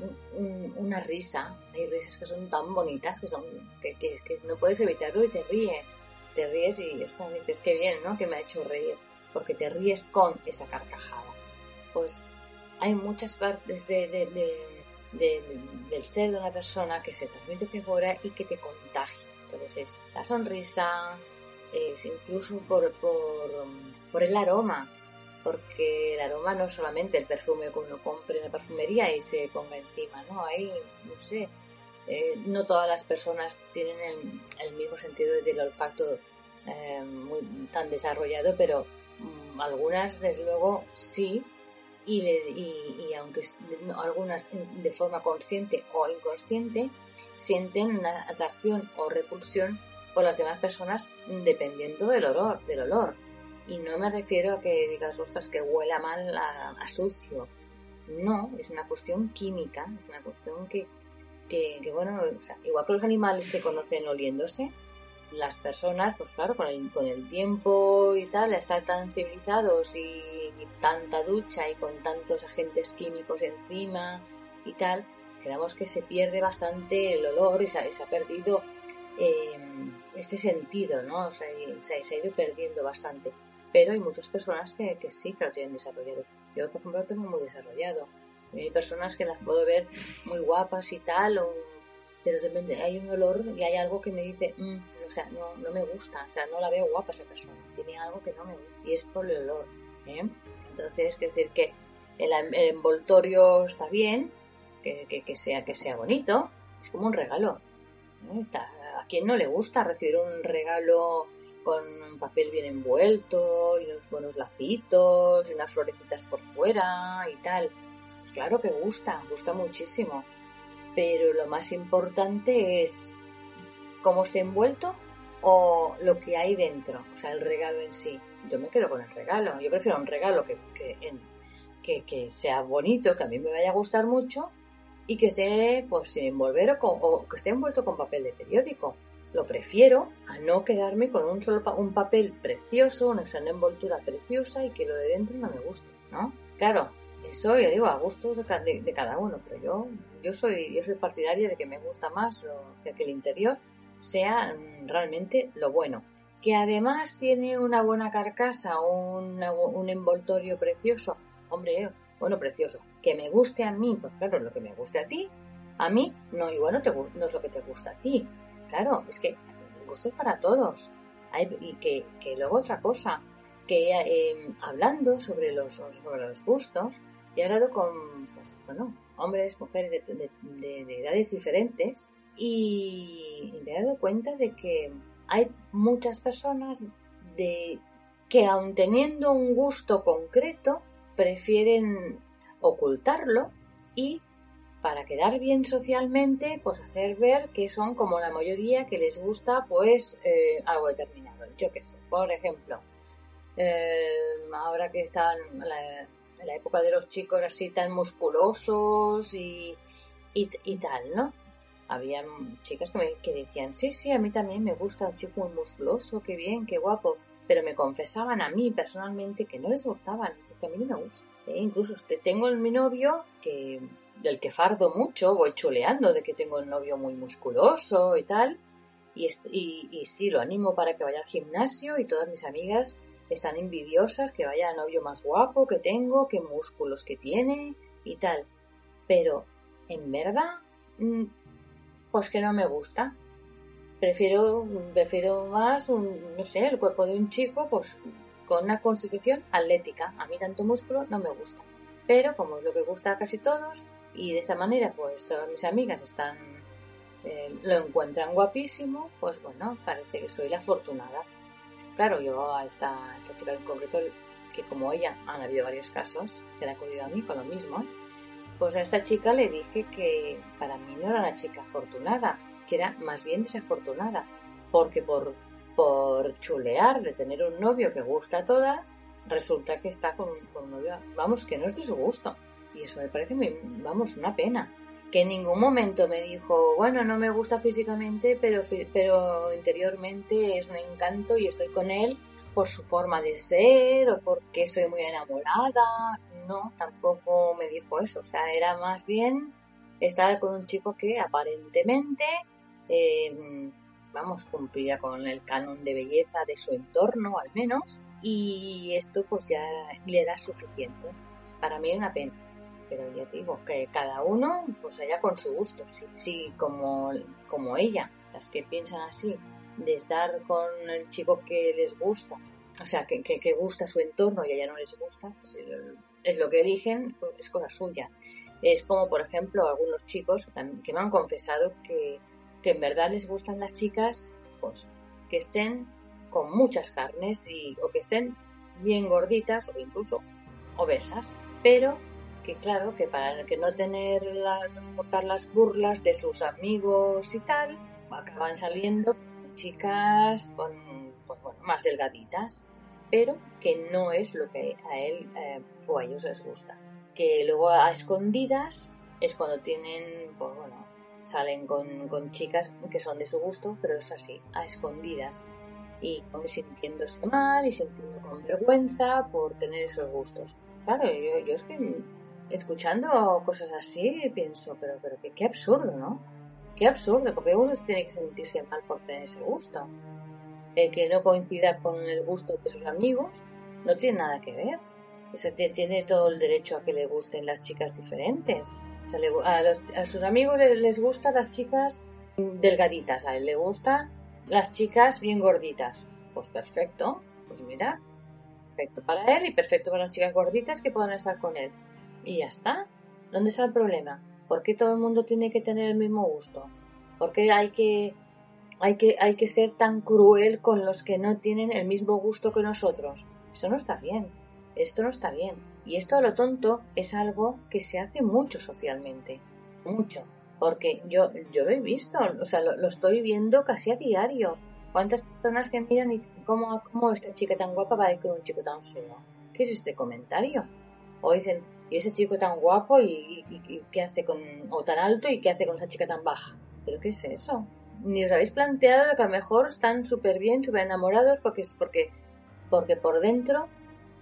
una risa. Hay risas que son tan bonitas que son que, que, no puedes evitarlo y te ríes. Te ríes y esto dices que bien, ¿no? Que me ha hecho reír. Porque te ríes con esa carcajada. Pues hay muchas partes de, del ser de una persona que se transmite hacia afuera y que te contagia. Entonces es la sonrisa, es incluso por, por, el aroma, porque el aroma no es solamente el perfume que uno compre en la perfumería y se ponga encima, ¿no? Hay, no sé, eh, no todas las personas tienen el, mismo sentido del olfato eh, tan desarrollado, pero mm, algunas, desde luego, sí, y, y, aunque algunas de forma consciente o inconsciente, sienten una atracción o repulsión por las demás personas dependiendo del olor, del olor. Y no me refiero a que digas, ostras, que huela mal a, sucio. No, es una cuestión química, es una cuestión que, que, bueno, igual que los animales se conocen oliéndose, las personas, pues claro, con el, con el tiempo y tal, estar tan civilizados y, tanta ducha y con tantos agentes químicos encima y tal, creemos que se pierde bastante el olor y se, ha perdido eh, este sentido, ¿no? O sea, se, ha ido perdiendo bastante. Pero hay muchas personas que, que sí que lo tienen desarrollado. Yo, por ejemplo, lo tengo muy desarrollado. Hay personas que las puedo ver muy guapas y tal, pero hay un olor y hay algo que me dice, mm, o sea, no, no me gusta, o sea, no la veo guapa esa persona, tiene algo que no me gusta y es por el olor. ¿eh? Entonces, es decir que el, envoltorio está bien, que, que, sea, que sea bonito, es como un regalo. ¿eh? Está, ¿A quién no le gusta recibir un regalo con un papel bien envuelto y unos buenos lacitos y unas florecitas por fuera y tal? Pues claro que gusta, gusta muchísimo. Pero lo más importante es cómo esté envuelto o lo que hay dentro, o sea, el regalo en sí. Yo me quedo con el regalo. Yo prefiero un regalo que, que, que, sea bonito, que a mí me vaya a gustar mucho y que esté pues sin envolver o, que esté envuelto con papel de periódico. Lo prefiero a no quedarme con un solo un papel precioso, una, envoltura preciosa y que lo de dentro no me guste, ¿no? Claro, eso ya digo a gustos de, cada uno, pero yo yo soy yo soy partidaria de que me gusta más que el interior sea mm, realmente lo bueno. Que además tiene una buena carcasa, un, un envoltorio precioso. Hombre, bueno, precioso. Que me guste a mí, pues claro, lo que me guste a ti, a mí, no, igual no, te, no es lo que te gusta a ti. Claro, es que el gusto es para todos. y que, que, luego otra cosa, que em, hablando sobre los, sobre los gustos, he hablado con, pues, bueno, hombres, mujeres de, de edades diferentes y me he dado cuenta de que hay muchas personas de que aun teniendo un gusto concreto prefieren ocultarlo y para quedar bien socialmente pues hacer ver que son como la mayoría que les gusta pues eh, algo determinado. Yo qué sé por ejemplo eh, ahora que están en la época de los chicos así tan musculosos y, y tal no había chicas que, me, que decían, sí, sí, a mí también me gusta un chico muy musculoso, qué bien, qué guapo, pero me confesaban a mí personalmente que no les gustaban, porque a mí no me gusta. E incluso tengo en mi novio que del que fardo mucho, voy chuleando de que tengo un novio muy musculoso y tal, y sí, lo animo para que vaya al gimnasio y todas mis amigas están envidiosas que vaya al novio más guapo que tengo, qué músculos que tiene y tal. Pero, en verdad, mm, pues que no me gusta. Prefiero, prefiero más un, no sé, el cuerpo de un chico, pues con una constitución atlética. A mí tanto músculo no me gusta. Pero como es lo que gusta a casi todos, y de esa manera, pues todas mis amigas están, eh, lo encuentran guapísimo, pues bueno, parece que soy la afortunada. Claro, yo a esta, esta chica en concreto, que como ella han habido varios casos que han acudido a mí con lo mismo, pues a esta chica le dije que para mí no era una chica afortunada, que era más bien desafortunada, porque por, por chulear de tener un novio que gusta a todas, resulta que está con, un novio, vamos, que no es de su gusto. Y eso me parece, muy, vamos, una pena. Que en ningún momento me dijo, bueno, no me gusta físicamente, pero, pero interiormente es un encanto y estoy con él por su forma de ser o porque estoy muy enamorada no, tampoco me dijo eso. O sea, era más bien estar con un chico que aparentemente, em, vamos, cumplía con el canon de belleza de su entorno, al menos, y esto pues ya le era suficiente. Para mí es una pena. Pero ya digo, que cada uno pues allá con su gusto. Si, sí, como, como ella, las que piensan así, de estar con el chico que les gusta o sea, que, que, gusta su entorno y a ella no les gusta, pues, es lo que eligen, pues, es cosa suya. Es como, por ejemplo, algunos chicos que me han confesado que, que en verdad les gustan las chicas pues, que estén con muchas carnes y, o que estén bien gorditas o incluso obesas, pero que claro, que para que no tener no soportar las burlas de sus amigos y tal, acaban saliendo chicas con, pues bueno, más delgaditas. pero que no es lo que a él eh, o a ellos les gusta. Que luego a escondidas es cuando tienen, pues bueno, salen con, con chicas que son de su gusto, pero es así, a escondidas y sintiéndose mal y sintiendo con vergüenza por tener esos gustos. Claro, yo, yo es que escuchando cosas así pienso, pero, pero qué, qué absurdo, ¿no? Qué absurdo, porque uno tiene que sentirse mal por tener ese gusto. El que no coincida con el gusto de sus amigos no tiene nada que ver. tiene todo el derecho a que le gusten las chicas diferentes. A, sus amigos les, les gustan las chicas delgaditas, a él le gustan las chicas bien gorditas. Pues perfecto, pues mira, perfecto para él y perfecto para las chicas gorditas que puedan estar con él. Y ya está. ¿Dónde está el problema? ¿Por qué todo el mundo tiene que tener el mismo gusto? ¿Por qué hay que, hay que, hay que ser tan cruel con los que no tienen el mismo gusto que nosotros? Eso no está bien. Esto no está bien. Y esto a lo tonto es algo que se hace mucho socialmente. Mucho. Porque yo, yo lo he visto, o sea, lo, estoy viendo casi a diario. ¿Cuántas personas que miran y cómo, cómo esta chica tan guapa va a ir con un chico tan feo? ¿Qué es este comentario? O dicen, ¿y ese chico tan guapo y, qué hace con, o tan alto y qué hace con esa chica tan baja? ¿Pero qué es eso? Ni os habéis planteado que a lo mejor están súper bien, súper enamorados porque, porque, porque por dentro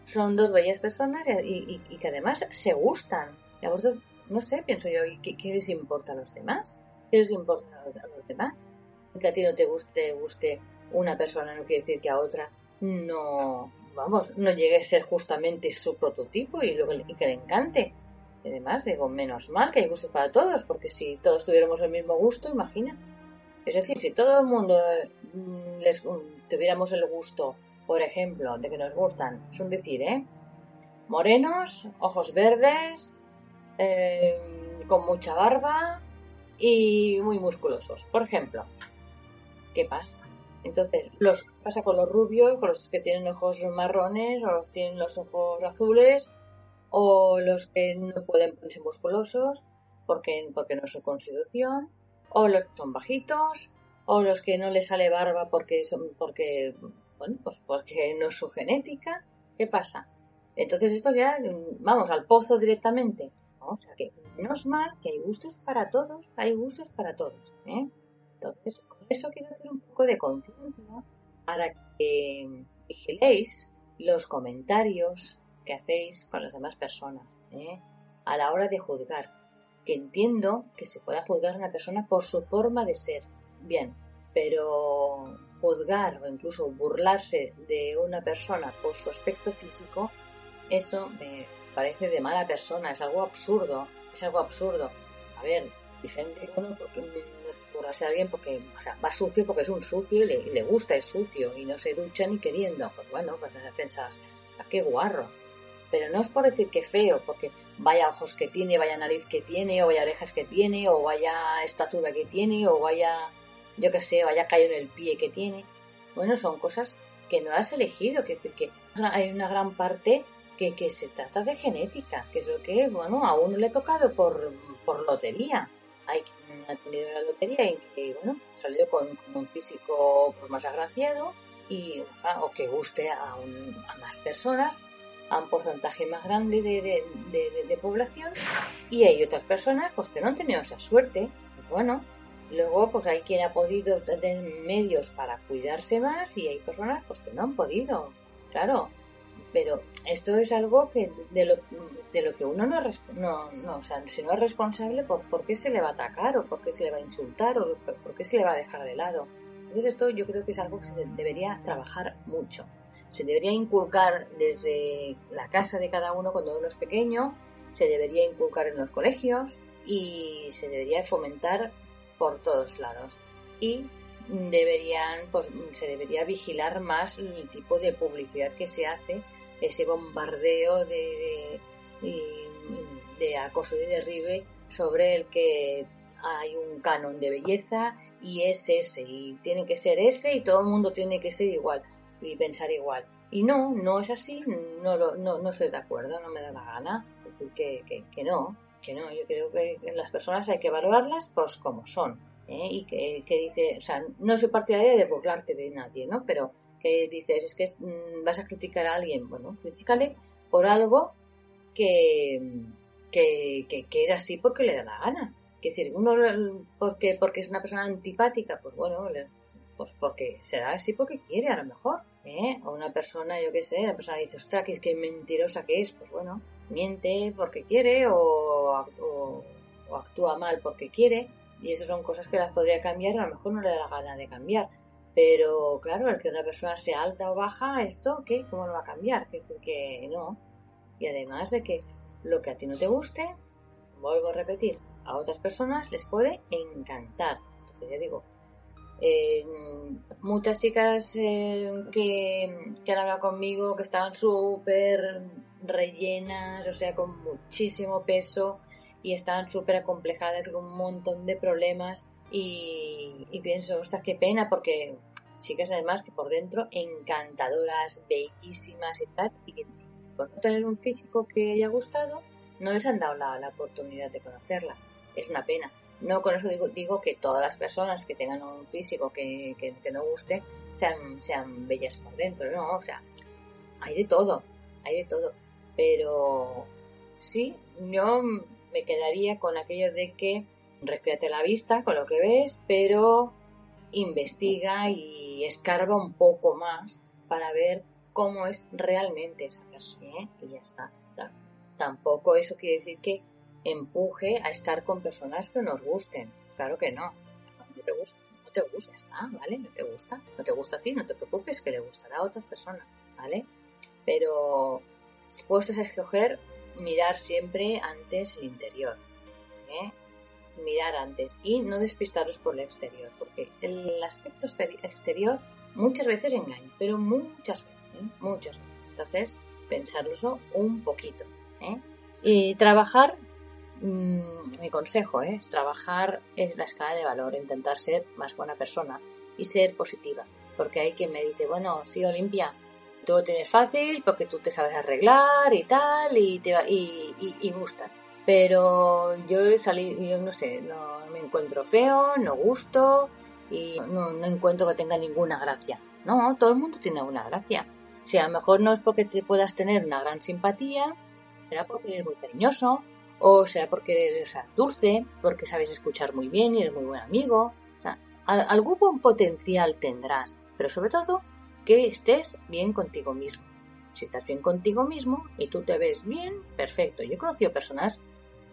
son dos bellas personas y, que además se gustan. Y a vosotros no sé, pienso yo, ¿y qué, les importa a los demás? ¿Qué les importa a los demás? Que a ti no te guste, guste una persona no quiere decir que a otra no, vamos, no llegue a ser justamente su prototipo y, lo, que le encante. además, digo, menos mal que hay gustos para todos, porque si todos tuviéramos el mismo gusto, imagina. Es decir, si todo el mundo mm, les mm, tuviéramos el gusto, por ejemplo, de que nos gustan, es un decir, ¿eh? Morenos, ojos verdes, eh, con mucha barba y muy musculosos. Por ejemplo, ¿qué pasa? Entonces, los pasa con los rubios, con los que tienen ojos marrones, o los tienen los ojos azules, o los que no pueden ponerse musculosos porque, porque no es su constitución, o los que son bajitos, o los que no les sale barba porque son, porque, bueno, pues porque no es su genética. ¿Qué pasa? Entonces esto ya, vamos, al pozo directamente. O sea que menos mal que hay gustos para todos, hay gustos para todos. ¿eh? Entonces, con eso quiero hacer un poco de conciencia para que vigiléis los comentarios que hacéis con las demás personas ¿eh? a la hora de juzgar. Que entiendo que se pueda juzgar a una persona por su forma de ser. Bien, pero juzgar o incluso burlarse de una persona por su aspecto físico, eso me parece de mala persona, es algo absurdo, es algo absurdo. A ver, diferente uno porque a alguien porque o sea, va sucio porque es un sucio y le, gusta el sucio y no se ducha ni queriendo. Pues bueno, pues pensas, sea, qué guarro. Pero no es por decir que feo, porque vaya ojos que tiene, vaya nariz que tiene, o vaya orejas que tiene, o vaya estatura que tiene, o vaya, yo qué sé, vaya callo en el pie que tiene. Bueno, son cosas que no has elegido, que decir que hay una gran parte que, se trata de genética, que es lo que, bueno, a uno le ha tocado por, por lotería. Hay quien ha tenido la lotería y que, bueno, salió con, un físico pues, más agraciado y, o, que guste a, a, más personas, a un porcentaje más grande de, de, población y hay otras personas pues que no han tenido esa suerte. Pues bueno, luego pues hay quien ha podido tener medios para cuidarse más y hay personas pues que no han podido. Claro, pero esto es algo que de lo, de lo que uno no, no, no, o sea, si no es responsable, ¿por, ¿por qué se le va a atacar? ¿O por qué se le va a insultar? ¿O por qué se le va a dejar de lado? Entonces esto yo creo que es algo que se debería trabajar mucho. Se debería inculcar desde la casa de cada uno cuando uno es pequeño, se debería inculcar en los colegios y se debería fomentar por todos lados. Y deberían, pues se debería vigilar más el tipo de publicidad que se hace ese bombardeo de, de, acoso y derribe sobre el que hay un canon de belleza y es ese y tiene que ser ese y todo el mundo tiene que ser igual y pensar igual. Y no, no es así, no, lo, no, no estoy de acuerdo, no me da la gana, que, que, que no, que no, yo creo que las personas hay que valorarlas pues como son. ¿eh? Y que, que, dice, o sea, no soy partidaria de burlarte de nadie, ¿no? Pero Que dices, es que mm, vas a criticar a alguien. Bueno, critícale por algo que, que, que, es así porque le da la gana. Que decir, uno porque, porque es una persona antipática, pues bueno, pues porque será así porque quiere a lo mejor. ¿eh? O una persona, yo qué sé, la persona dice, ostras, que es que mentirosa que es, pues bueno, miente porque quiere o, actúa mal porque quiere. Y esas son cosas que las podría cambiar, a lo mejor no le da la gana de cambiar. Pero claro, el que una persona sea alta o baja, ¿esto qué? ¿Cómo lo va a cambiar? Que, que no. Y además de que lo que a ti no te guste, vuelvo a repetir, a otras personas les puede encantar. Entonces ya digo, eh, muchas chicas eh, que, que, han hablado conmigo que estaban súper rellenas, o sea, con muchísimo peso y estaban súper acomplejadas con un montón de problemas y, pienso, ostras, qué pena porque chicas además que por dentro encantadoras, bellísimas y tal, y que por no tener un físico que haya gustado, no les han dado la, la oportunidad de conocerla. Es una pena. No con eso digo, digo que todas las personas que tengan un físico que, que, que no guste sean, sean bellas por dentro, ¿no? O sea, hay de todo, hay de todo. Pero sí, yo me quedaría con aquello de que respírate la vista con lo que ves, pero investiga y escarba un poco más para ver cómo es realmente esa persona. ¿eh? Y ya está. Tampoco eso quiere decir que empuje a estar con personas que nos gusten. Claro que no. No te gusta, no te gusta, está, ¿vale? No te gusta. No te gusta a ti, no te preocupes, que le gustará a otras personas, ¿vale? Pero si puestos a escoger, mirar siempre antes el interior. ¿eh? Mirar antes y no despistaros por el exterior, porque el aspecto exterior muchas veces engaña, pero muchas veces, ¿eh? muchas veces. Entonces, pensarlo un poquito. ¿eh? Y trabajar, mm, mi consejo es trabajar en la escala de valor, intentar ser más buena persona y ser positiva. Porque hay quien me dice, bueno, sí, Olimpia, tú lo tienes fácil porque tú te sabes arreglar y tal y, te, y, y, gustas. Pero yo salido, yo no sé, no me encuentro feo, no gusto y no, no encuentro que tenga ninguna gracia. No, todo el mundo tiene una gracia. Si a lo mejor no es porque te puedas tener una gran simpatía, será porque eres muy cariñoso, o será porque eres dulce, porque sabes escuchar muy bien y eres muy buen amigo. O sea, algún buen potencial tendrás, pero sobre todo que estés bien contigo mismo. Si estás bien contigo mismo y tú te ves bien, perfecto. Yo he conocido personas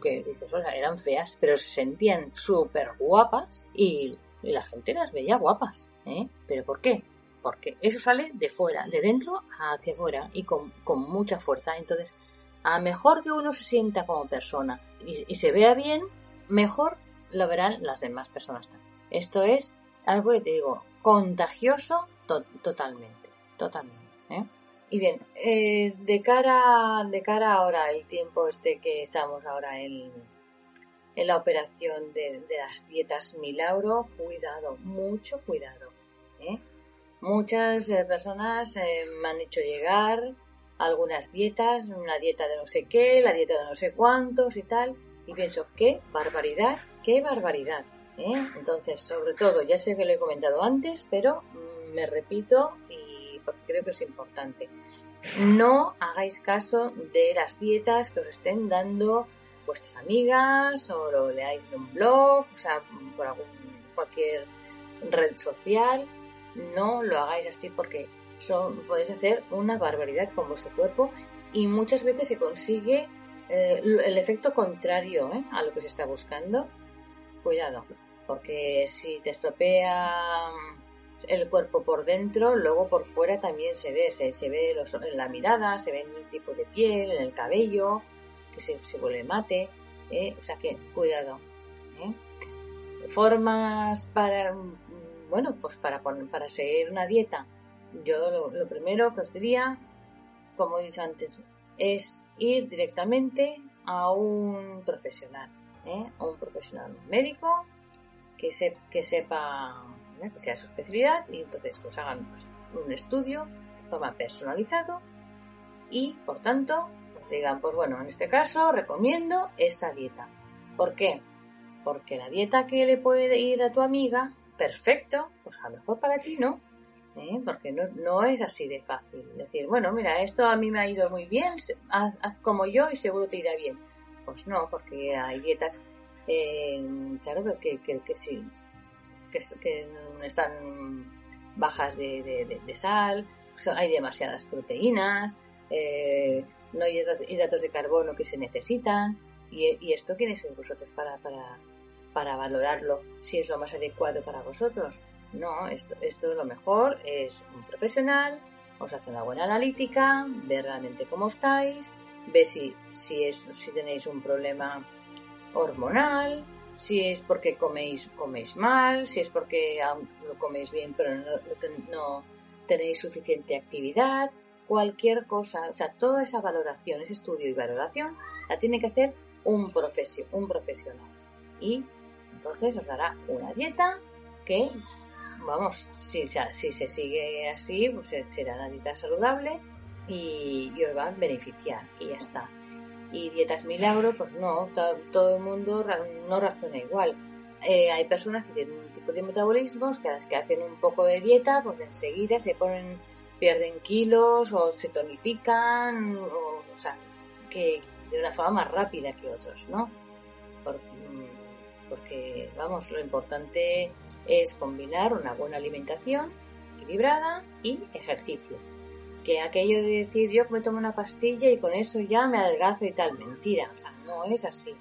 que dices, o sea, eran feas, pero se sentían súper guapas y, la gente las veía guapas. ¿eh? ¿Pero por qué? Porque eso sale de fuera, de dentro hacia afuera y con, mucha fuerza. Entonces, a mejor que uno se sienta como persona y, y se vea bien, mejor lo verán las demás personas también. Esto es algo que te digo, contagioso totalmente, totalmente. ¿eh? Y bien, eh, de cara de cara ahora el tiempo este que estamos ahora en, en la operación de, las dietas Milauro, cuidado, mucho cuidado. ¿eh? Muchas personas me han hecho llegar algunas dietas, una dieta de no sé qué, la dieta de no sé cuántos y tal, y pienso, qué barbaridad, qué barbaridad. Entonces, sobre todo, ya sé que lo he comentado antes, pero me repito y porque creo que es importante. No hagáis caso de las dietas que os estén dando vuestras amigas o lo leáis en un blog, o sea, por algún, cualquier red social. No lo hagáis así porque son, podéis hacer una barbaridad con vuestro cuerpo y muchas veces se consigue eh, el efecto contrario ¿eh? a lo que se está buscando. Cuidado, porque si te estropea el cuerpo por dentro, luego por fuera también se ve, se, ve en la mirada, se ve en el tipo de piel, en el cabello, que se, vuelve mate, ¿eh? o sea que cuidado. ¿eh? Formas para, mm, bueno, pues para, para seguir una dieta, yo lo, primero que os diría, como he dicho antes, es ir directamente a un profesional, ¿eh? a un profesional médico que, se, que sepa que sea su especialidad y entonces pues hagan un estudio de forma personalizado y por tanto pues digan pues bueno en este caso recomiendo esta dieta ¿por qué? porque la dieta que le puede ir a tu amiga perfecto pues a lo mejor para ti no ¿eh? porque no, no, es así de fácil. Decir, bueno, mira, esto a mí me ha ido muy bien, haz, como yo y seguro te irá bien. Pues no, porque hay dietas, eh, claro, que, que, que, sí, que, que están bajas de, sal, hay demasiadas proteínas, eh, no hay hidratos de carbono que se necesitan. Y, esto, ¿quiénes sois vosotros para, para, para valorarlo si es lo más adecuado para vosotros? No, esto, esto lo mejor es un profesional, os hace una buena analítica, ve realmente cómo estáis, ve si, si, es, si tenéis un problema hormonal, si es porque coméis, coméis mal, si es porque lo coméis bien pero no, no, tenéis suficiente actividad, cualquier cosa, o sea, toda esa valoración, ese estudio y valoración la tiene que hacer un, un profesional. Y entonces os dará una dieta que vamos, si, si se sigue así, pues será una dieta saludable y, os va a beneficiar y ya está. Y dietas milagro, pues no, todo, el mundo no razona igual. Eh, hay personas que tienen un tipo de metabolismos que a las que hacen un poco de dieta, pues enseguida se ponen, pierden kilos o se tonifican, o, o sea, que de una forma más rápida que otros, ¿no? porque vamos, lo importante es combinar una buena alimentación equilibrada y ejercicio. Que aquello de decir yo me tomo una pastilla y con eso ya me adelgazo y tal, mentira, o sea, no es así.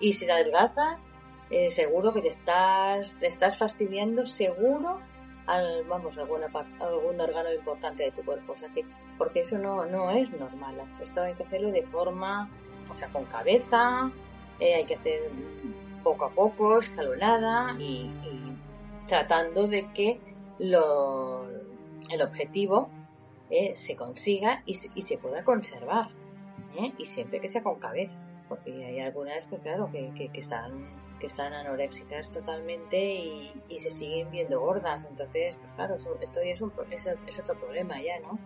Y si te adelgazas, eh, seguro que te estás, te estás fastidiando, seguro al, vamos, algún órgano importante de tu cuerpo. O sea que, porque eso no, no es normal. Esto hay que hacerlo de forma, o sea, con cabeza, eh, hay que hacer poco a poco, escalonada y, tratando de que lo, el objetivo se consiga y, se pueda conservar. ¿eh? Y siempre que sea con cabeza, porque hay algunas que, claro, que, están que están anoréxicas totalmente y, se siguen viendo gordas. Entonces, pues claro, esto ya es, un, es, otro problema ya, ¿no?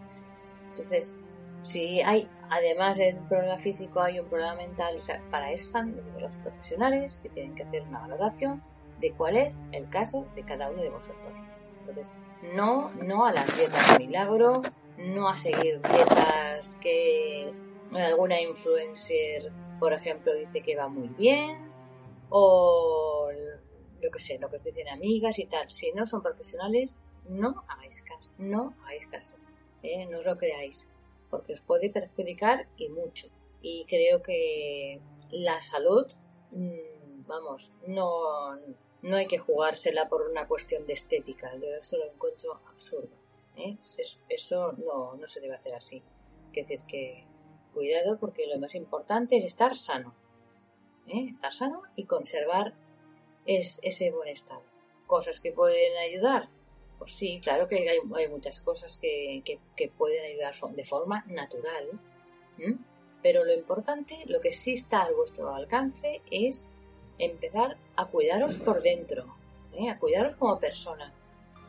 Entonces, si hay, además del problema físico, hay un problema mental, o sea, para eso están los profesionales que tienen que hacer una valoración de cuál es el caso de cada uno de vosotros. Entonces, no, no a las dietas milagro, no a seguir dietas que alguna influencer, por ejemplo, dice que va muy bien, o lo que sé, lo que os dicen amigas y tal. Si no son profesionales, no hagáis caso, no hagáis caso, ¿eh? no os lo creáis porque os puede perjudicar y mucho. Y creo que la salud, mm, vamos, no, no hay que jugársela por una cuestión de estética. Yo eso lo encuentro absurdo. ¿Eh? eso no, no se debe hacer así. Es decir, que cuidado porque lo más importante es estar sano. ¿eh? Estar sano y conservar es, ese buen estado. Cosas que pueden ayudar, pues sí, claro que hay, muchas cosas que, pueden ayudar de forma natural, pero lo importante, lo que sí está a vuestro alcance es empezar a cuidaros por dentro, ¿eh? a cuidaros como persona.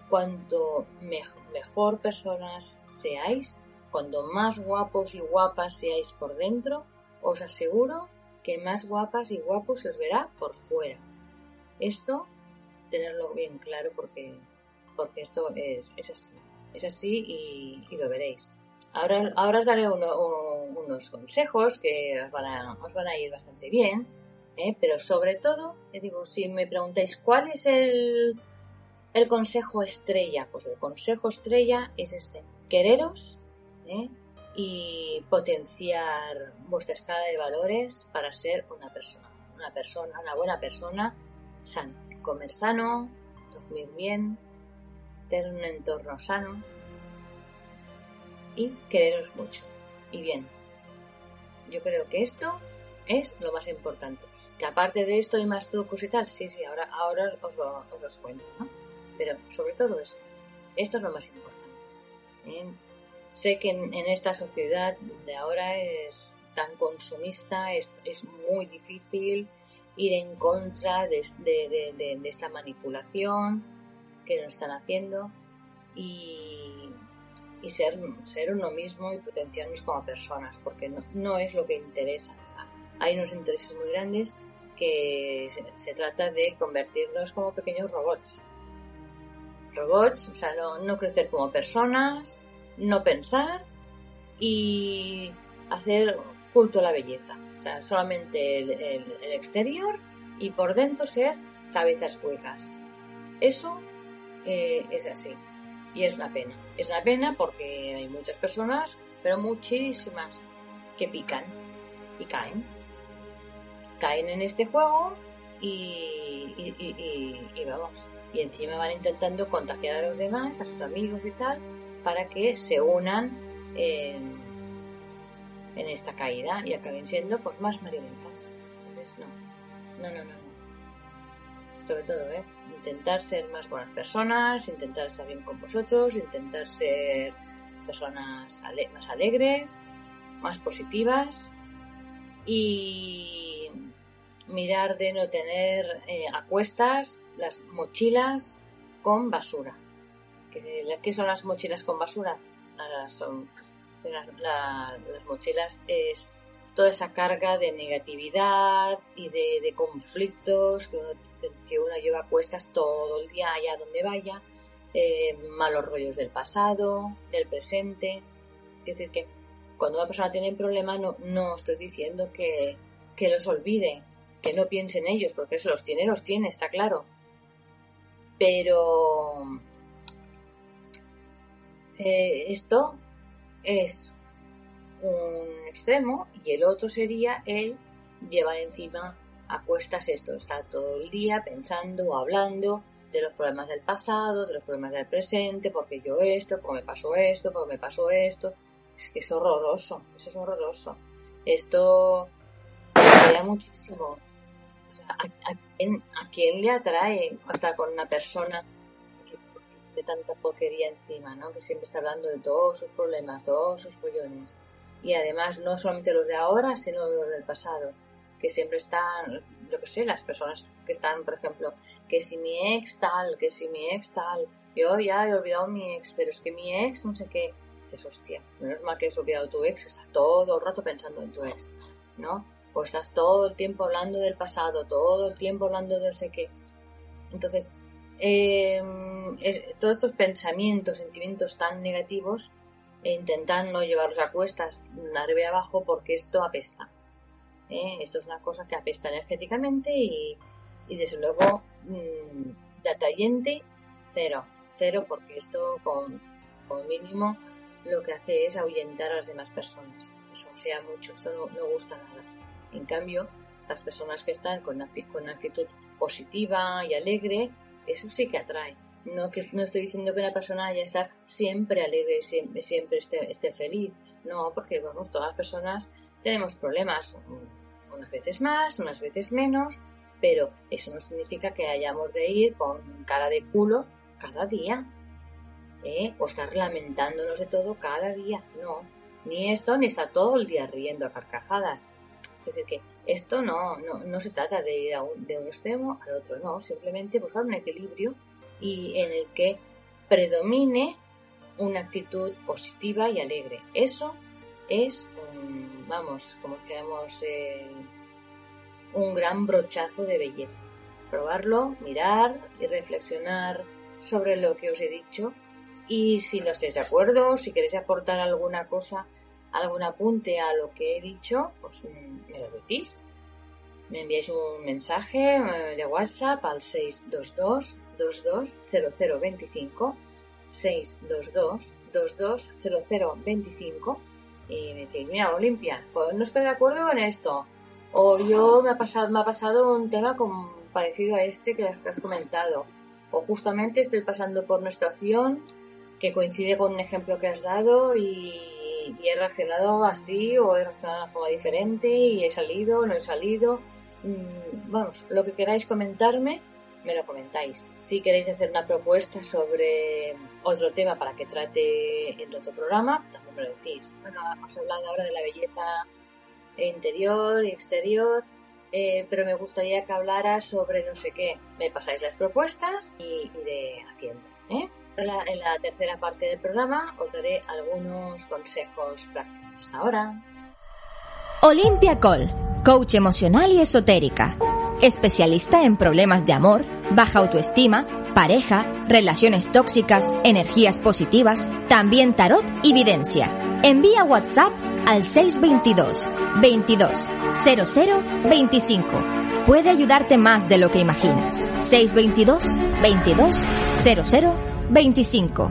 Cuanto mejor personas seáis, cuanto más guapos y guapas seáis por dentro, os aseguro que más guapas y guapos se os verá por fuera. Esto, tenerlo bien claro porque porque esto es, es así, es así y, lo veréis. Ahora, ahora os daré unos consejos que os van, a, os van a ir bastante bien, ¿eh? pero sobre todo, digo, si me preguntáis cuál es el, el consejo estrella, pues el consejo estrella es este, quereros ¿eh? y potenciar vuestra escala de valores para ser una persona, una persona, una buena persona sana, comer sano, dormir bien, tener un entorno sano y quereros mucho. Y bien, yo creo que esto es lo más importante. Que aparte de esto hay más trucos y tal, sí, sí, ahora, ahora os, lo, os cuento, ¿no? Pero sobre todo esto, esto es lo más importante. ¿eh? Sé que en, esta sociedad de ahora es tan consumista, es, muy difícil ir en contra de, de, esta manipulación, que nos están haciendo y, ser uno mismo y potenciarnos como personas, porque no, es lo que interesa. hay unos intereses muy grandes que se, trata de convertirnos como pequeños robots. Robots, o sea, no, crecer como personas, no pensar y hacer culto a la belleza. O sea, solamente el, exterior y por dentro ser cabezas huecas. Eso eh, es así. Y es una pena. Es una pena porque hay muchas personas, pero muchísimas, que pican y caen. Caen en este juego y, y, vamos. Y encima van intentando contagiar a los demás, a sus amigos y tal, para que se unan en, en esta caída y acaben siendo pues más marionetas. Entonces no, no, no, no. Sobre todo, ¿eh? intentar ser más buenas personas, intentar estar bien con vosotros, intentar ser personas más alegres, más positivas y mirar de no tener eh, a cuestas las mochilas con basura. ¿Qué, son las mochilas con basura? Son las mochilas es toda esa carga de negatividad y de, conflictos que uno, que uno, lleva a cuestas todo el día allá donde vaya, eh, malos rollos del pasado, del presente. Es decir, que cuando una persona tiene un problema no, no estoy diciendo que, que los olvide, que no piense en ellos, porque eso los tiene, los tiene, está claro. Pero eh, esto es un extremo y el otro sería el llevar encima a cuestas esto, estar todo el día pensando o hablando de los problemas del pasado, de los problemas del presente, porque yo esto, porque me pasó esto, porque me pasó esto. Es que es horroroso, eso es horroroso. Esto me muchísimo. ¿A, quién, le atrae estar con una persona que tiene tanta porquería encima, ¿no? Que siempre está hablando de todos sus problemas, todos sus pollones. Y además no solamente los de ahora, sino los del pasado. Que siempre están, lo que sé, las personas que están, por ejemplo, que si mi ex tal, que si mi ex tal, yo ya he olvidado mi ex, pero es que mi ex no sé qué. Dices, hostia, menos mal que has olvidado tu ex, estás todo el rato pensando en tu ex, ¿no? O estás todo el tiempo hablando del pasado, todo el tiempo hablando de no sé qué. Entonces, em, todos estos pensamientos, sentimientos tan negativos, e intentan no llevarlos a cuestas, arriba y abajo, porque esto apesta. ¿eh? Esto es una cosa que apesta energéticamente y, desde luego mmm, de atrayente, cero. Cero, porque esto con, con mínimo lo que hace es ahuyentar a las demás personas. Eso sea mucho, eso no gusta nada. En cambio, las personas que están con una, actitud positiva y alegre, eso sí que atrae. No, que, no estoy diciendo que una persona haya estar siempre alegre, siempre, siempre esté, feliz. No, porque vamos, todas las personas tenemos problemas, unas veces más, unas veces menos, pero eso no significa que hayamos de ir con cara de culo cada día. ¿eh? O estar lamentándonos de todo cada día. No, ni esto, ni está todo el día riendo a carcajadas. Es decir, que esto no, no, se trata de ir de un extremo al otro, no, simplemente buscar un equilibrio y en el que predomine una actitud positiva y alegre. Eso es, un, vamos, como digamos, eh, un gran brochazo de belleza. Probarlo, mirar y reflexionar sobre lo que os he dicho. Y si no estáis de acuerdo, si queréis aportar alguna cosa algún apunte a lo que he dicho, pues mm, me lo decís. Me enviáis un mensaje eh, de WhatsApp al 622 220025 622 220025 y me decís, mira, Olimpia, pues no estoy de acuerdo con esto. O yo me ha pasado, me ha pasado un tema parecido a este que has comentado. O justamente estoy pasando por una situación que coincide con un ejemplo que has dado y y, he reaccionado así o he reaccionado de una forma diferente y he salido, no he salido. Mm, vamos, lo que queráis comentarme, me lo comentáis. Si queréis hacer una propuesta sobre otro tema para que trate en otro programa, también me lo decís. Bueno, hemos hablado ahora de la belleza interior y exterior, eh, pero me gustaría que hablara sobre no sé qué. Me pasáis las propuestas y iré haciendo. ¿eh? En la tercera parte del programa os daré algunos consejos prácticos. Hasta ahora. Olimpia Col, coach emocional y esotérica. Especialista en problemas de amor, baja autoestima, pareja, relaciones tóxicas, energías positivas, también tarot y videncia. Envía WhatsApp al 622 22 00 25. Puede ayudarte más de lo que imaginas. 622 22 00 25.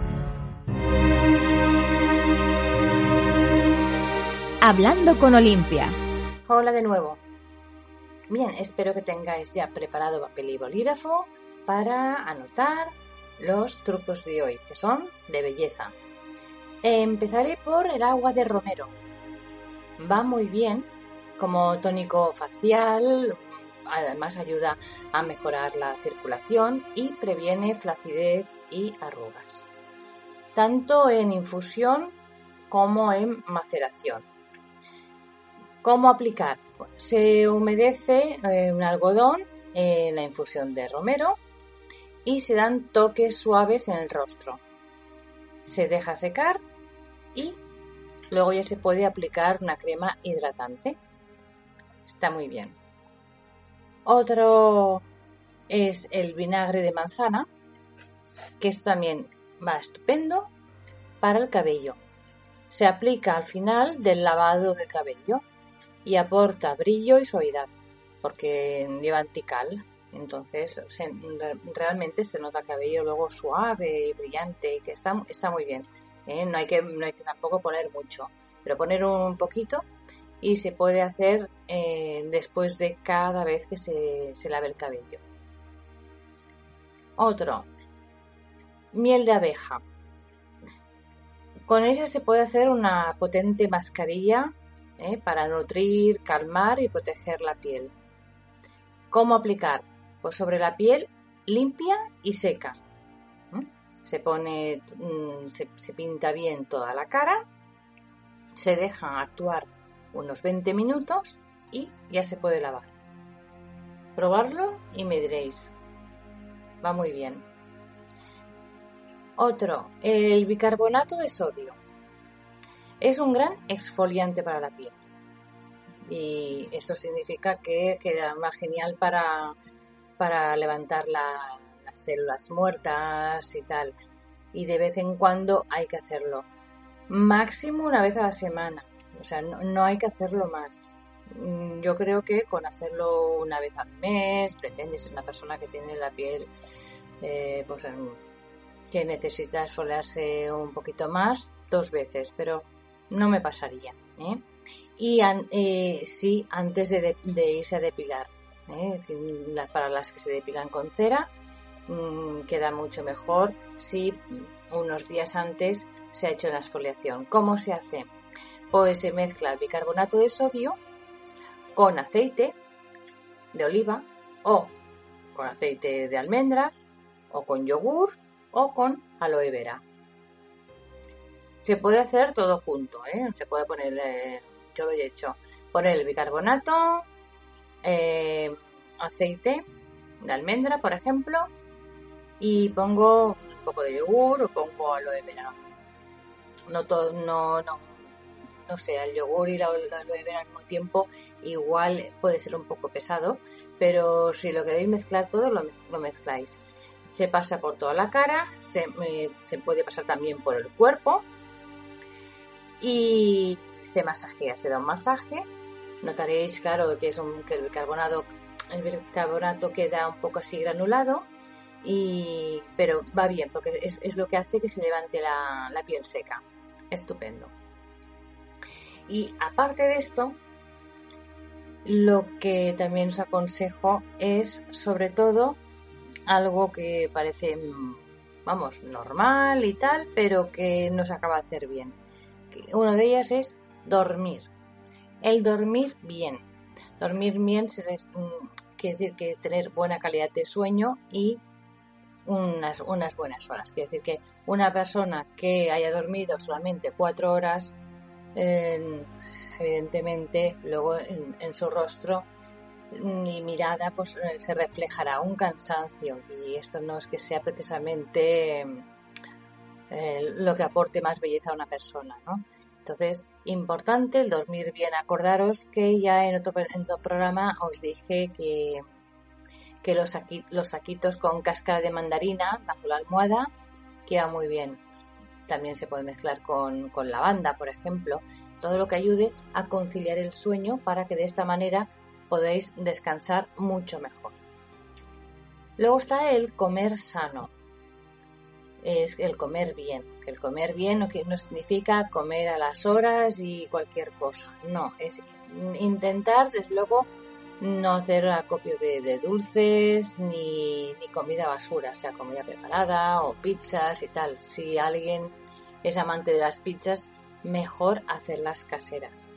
Hablando con Olimpia. Hola de nuevo. Bien, espero que tengáis ya preparado papel y bolígrafo para anotar los trucos de hoy, que son de belleza. Empezaré por el agua de romero. Va muy bien como tónico facial, además ayuda a mejorar la circulación y previene flacidez y arrugas, tanto en infusión como en maceración. ¿Cómo aplicar? Se humedece eh, un algodón en la infusión de romero y se dan toques suaves en el rostro. Se deja secar y luego ya se puede aplicar una crema hidratante. Está muy bien. Otro es el vinagre de manzana, que esto también va estupendo para el cabello. Se aplica al final del lavado de cabello y aporta brillo y suavidad, porque lleva antical. Entonces, realmente se nota el cabello luego suave y brillante y que está, está muy bien. ¿eh? No, hay que, no hay que tampoco poner mucho, pero poner un poquito y se puede hacer eh, después de cada vez que se, se lave el cabello. Otro, miel de abeja. Con ella se puede hacer una potente mascarilla ¿eh? para nutrir, calmar y proteger la piel. ¿Cómo aplicar? Pues sobre la piel limpia y seca. Se pone, mm, se, pinta bien toda la cara, se deja actuar unos 20 minutos y ya se puede lavar. Probarlo y me diréis. Va muy bien. Otro, el bicarbonato de sodio. Es un gran exfoliante para la piel. Y esto significa que queda más genial para, para levantar las células muertas y tal. Y de vez en cuando hay que hacerlo. Máximo una vez a la semana. O sea, no, hay que hacerlo más. Mm, yo creo que con hacerlo una vez al mes, depende si es una persona que tiene la piel eh, pues, que necesita esfoliarse un poquito más, dos veces. Pero no me pasaría. ¿eh? Y eh, sí, antes de, irse a depilar. ¿eh? para las que se depilan con cera, mm, queda mucho mejor si unos días antes se ha hecho la exfoliación. ¿Cómo se hace? Pues se mezcla bicarbonato de sodio con aceite de oliva o con aceite de almendras o con yogur o con aloe vera. Se puede hacer todo junto, ¿eh? Se puede poner, eh, yo lo he hecho, poner el bicarbonato, eh, aceite de almendra, por ejemplo, y pongo un poco de yogur o pongo aloe vera. No todo, no, no, no sé, el yogur y la, aloe vera al mismo tiempo igual puede ser un poco pesado, pero si lo queréis mezclar todo, lo, mezcláis. Se pasa por toda la cara, se, se puede pasar también por el cuerpo, y se masajea, se da un masaje. Notaréis, claro, que es un, que el bicarbonato, el bicarbonato queda un poco así granulado, y, pero va bien porque es, lo que hace que se levante la, la piel seca. Estupendo. Y aparte de esto, lo que también os aconsejo es sobre todo algo que parece, vamos, normal y tal, pero que nos acaba de hacer bien una de ellas es dormir. El dormir bien. Dormir bien quiere decir que tener buena calidad de sueño y unas, unas buenas horas. Quiere decir que una persona que haya dormido solamente cuatro horas, evidentemente luego en, su rostro y mirada pues eh, se reflejará un cansancio y esto no es que sea precisamente eh, lo que aporte más belleza a una persona, ¿no? Entonces, importante el dormir bien. Acordaros que ya en otro, programa os dije que, que los, los saquitos con cáscara de mandarina bajo la almohada queda muy bien. También se puede mezclar con, con lavanda, por ejemplo. Todo lo que ayude a conciliar el sueño para que de esta manera podéis descansar mucho mejor. Luego está el comer sano. Es el comer bien. El comer bien no, significa comer a las horas y cualquier cosa. No, es intentar, desde luego, no hacer acopio de, dulces ni, comida basura, sea comida preparada o pizzas y tal. Si alguien es amante de las pizzas, mejor hacerlas caseras.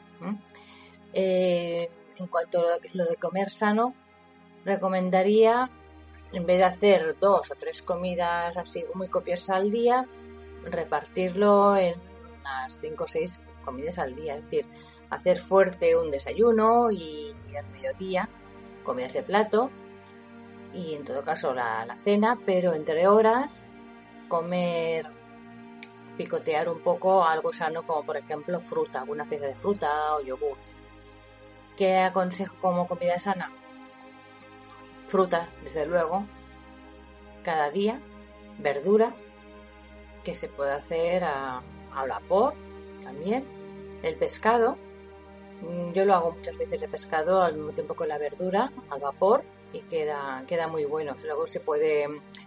En cuanto a lo de comer sano, recomendaría, en vez de hacer dos o tres comidas así muy copiosas al día, repartirlo en unas cinco o seis comidas al día. Es decir, hacer fuerte un desayuno y al mediodía comidas de plato y en todo caso la, cena, pero entre horas comer, picotear un poco algo sano como por ejemplo fruta, alguna pieza de fruta o yogur. ¿Qué aconsejo como comida sana? Fruta, desde luego, cada día, verdura, que se puede hacer a, vapor también, el pescado, Mm, yo lo hago muchas veces de pescado al mismo tiempo con la verdura, al vapor, y queda, queda muy bueno. Luego se,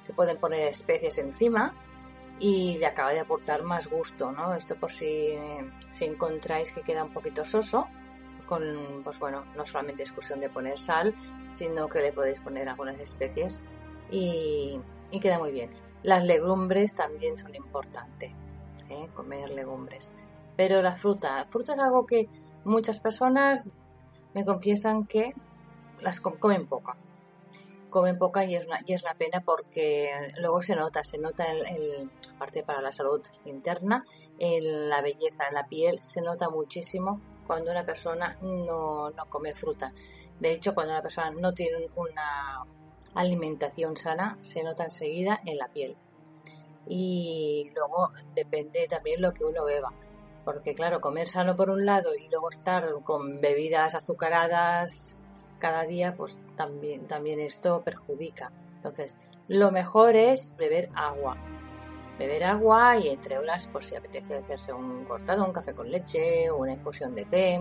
se pueden poner especies encima y le acaba de aportar más gusto, ¿no? Esto por si, si encontráis que queda un poquito soso, con, pues bueno, no solamente es de poner sal, sino que le podéis poner algunas especies y, queda muy bien. Las legumbres también son importantes, ¿eh? comer legumbres. Pero la fruta, fruta es algo que Muchas personas me confiesan que las comen poca. Comen poca y es una, y es una pena porque luego se nota, se nota el, aparte para la salud interna, en la belleza en la piel, se nota muchísimo cuando una persona no, no come fruta. De hecho, cuando una persona no tiene una alimentación sana, se nota enseguida en la piel. Y luego depende también lo que uno beba porque claro, comer sano por un lado y luego estar con bebidas azucaradas cada día, pues también, también esto perjudica. Entonces, lo mejor es beber agua. Beber agua y entre horas, por si apetece hacerse un cortado, un café con leche, una infusión de té,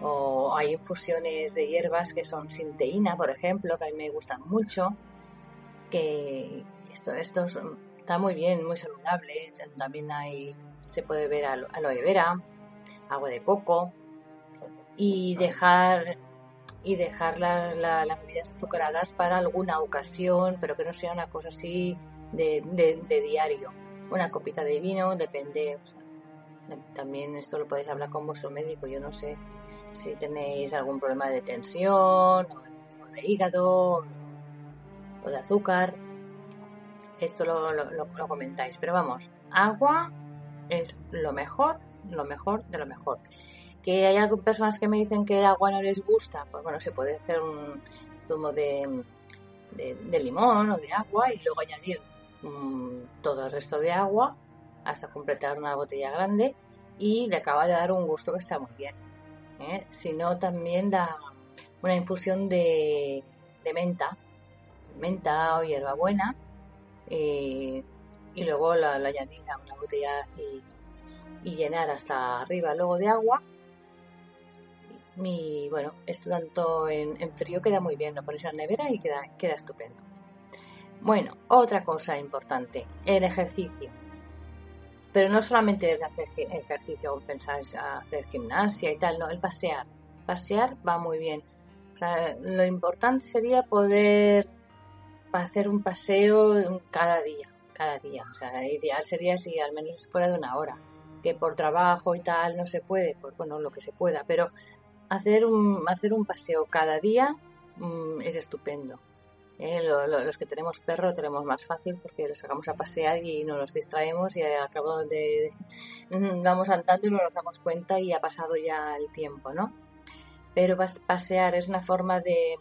o hay infusiones de hierbas que son sin teína, por ejemplo, que a mí me gustan mucho, que esto, esto está muy bien, muy saludable. También hay se puede ver aloe vera, agua de coco y dejar y dejar las bebidas azucaradas para alguna ocasión, pero que no sea una cosa así de, diario. Una copita de vino, depende. también esto lo podéis hablar con vuestro médico. Yo no sé si tenéis algún problema de tensión, o de hígado, o de azúcar. Esto lo, lo comentáis. Pero vamos, agua es lo mejor, lo mejor de lo mejor. Que hay algunas personas que me dicen que el agua no les gusta, pues bueno, se puede hacer un zumo de, de, limón o de agua y luego añadir mm, todo el resto de agua hasta completar una botella grande y le acaba de dar un gusto que está muy bien. ¿eh? Si no, también da una infusión de, menta, menta o hierbabuena, eh, y luego la, añadir a una botella y, llenar hasta arriba luego de agua. Y bueno, esto tanto en, frío queda muy bien, lo pones en la nevera y queda, queda estupendo. Bueno, otra cosa importante, el ejercicio. Pero no solamente el hacer ejercicio o pensar hacer gimnasia y tal, no, el pasear. Pasear va muy bien. lo importante sería poder hacer un paseo cada día cada día. O sea, ideal sería si al menos fuera de una hora. Que por trabajo y tal no se puede, pues bueno, lo que se pueda. Pero hacer un, hacer un paseo cada día mm, es estupendo. ¿Eh? los que tenemos perro tenemos más fácil porque los sacamos a pasear y nos los distraemos y al cabo de, vamos andando y no nos damos cuenta y ha pasado ya el tiempo, ¿no? Pero pasear es una forma de,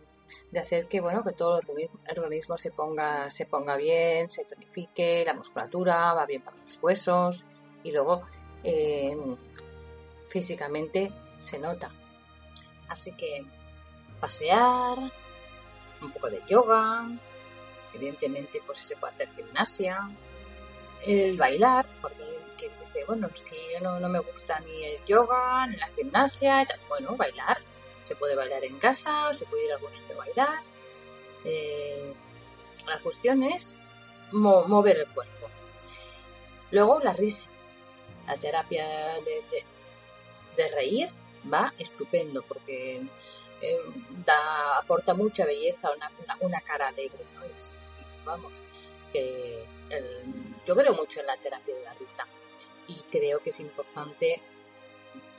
de hacer que bueno que todo el organismo se ponga se ponga bien se tonifique la musculatura va bien para los huesos y luego eh, físicamente se nota así que pasear un poco de yoga, evidentemente pues se puede hacer gimnasia, el bailar, porque que dice, bueno, es que yo no, me gusta ni el yoga, ni la gimnasia, bueno, bailar, se puede bailar en casa, o se puede ir a algún sitio a bailar, eh, la cuestión es mover el cuerpo. Luego la risa, la terapia de, reír va estupendo porque eh, da, aporta mucha belleza a una, una, cara alegre. vamos, que yo creo mucho en la terapia de la risa y creo que es importante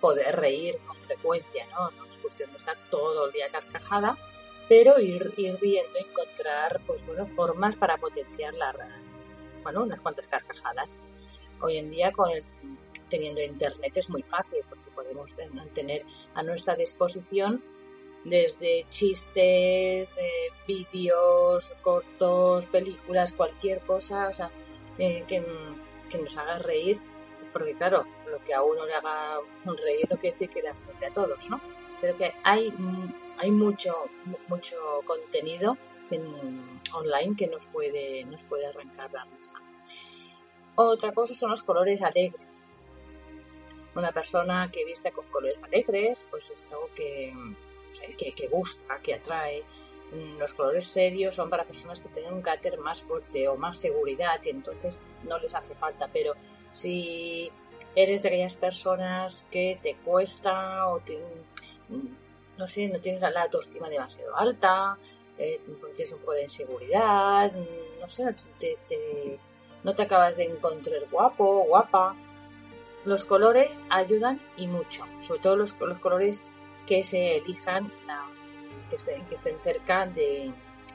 poder reír con frecuencia, ¿no? No es cuestión de estar todo el día carcajada, pero ir, ir riendo, encontrar, pues bueno, formas para potenciar la, bueno, unas cuantas carcajadas. Hoy en día con el, teniendo internet es muy fácil porque podemos tener a nuestra disposición desde chistes, eh, vídeos, cortos, películas, cualquier cosa, o sea, eh, que, nos haga reír, porque claro, lo que a uno le haga reír no quiere decir que le haga a todos, ¿no? Pero que hay, hay mucho, mucho contenido en, online que nos puede, nos puede arrancar la risa. Otra cosa son los colores alegres. Una persona que viste con colores alegres, pues es algo que, que, gusta, que atrae. Mm, los colores serios son para personas que tengan un carácter más fuerte o más seguridad y entonces no les hace falta. Pero si eres de aquellas personas que te cuesta o mm, no sé, no tienes la autoestima demasiado alta, eh, tienes un poco de inseguridad, mm, no sé, no te acabas de encontrar guapo, guapa. Los colores ayudan y mucho, sobre todo los colores que se elijan, que, estén, que estén cerca de,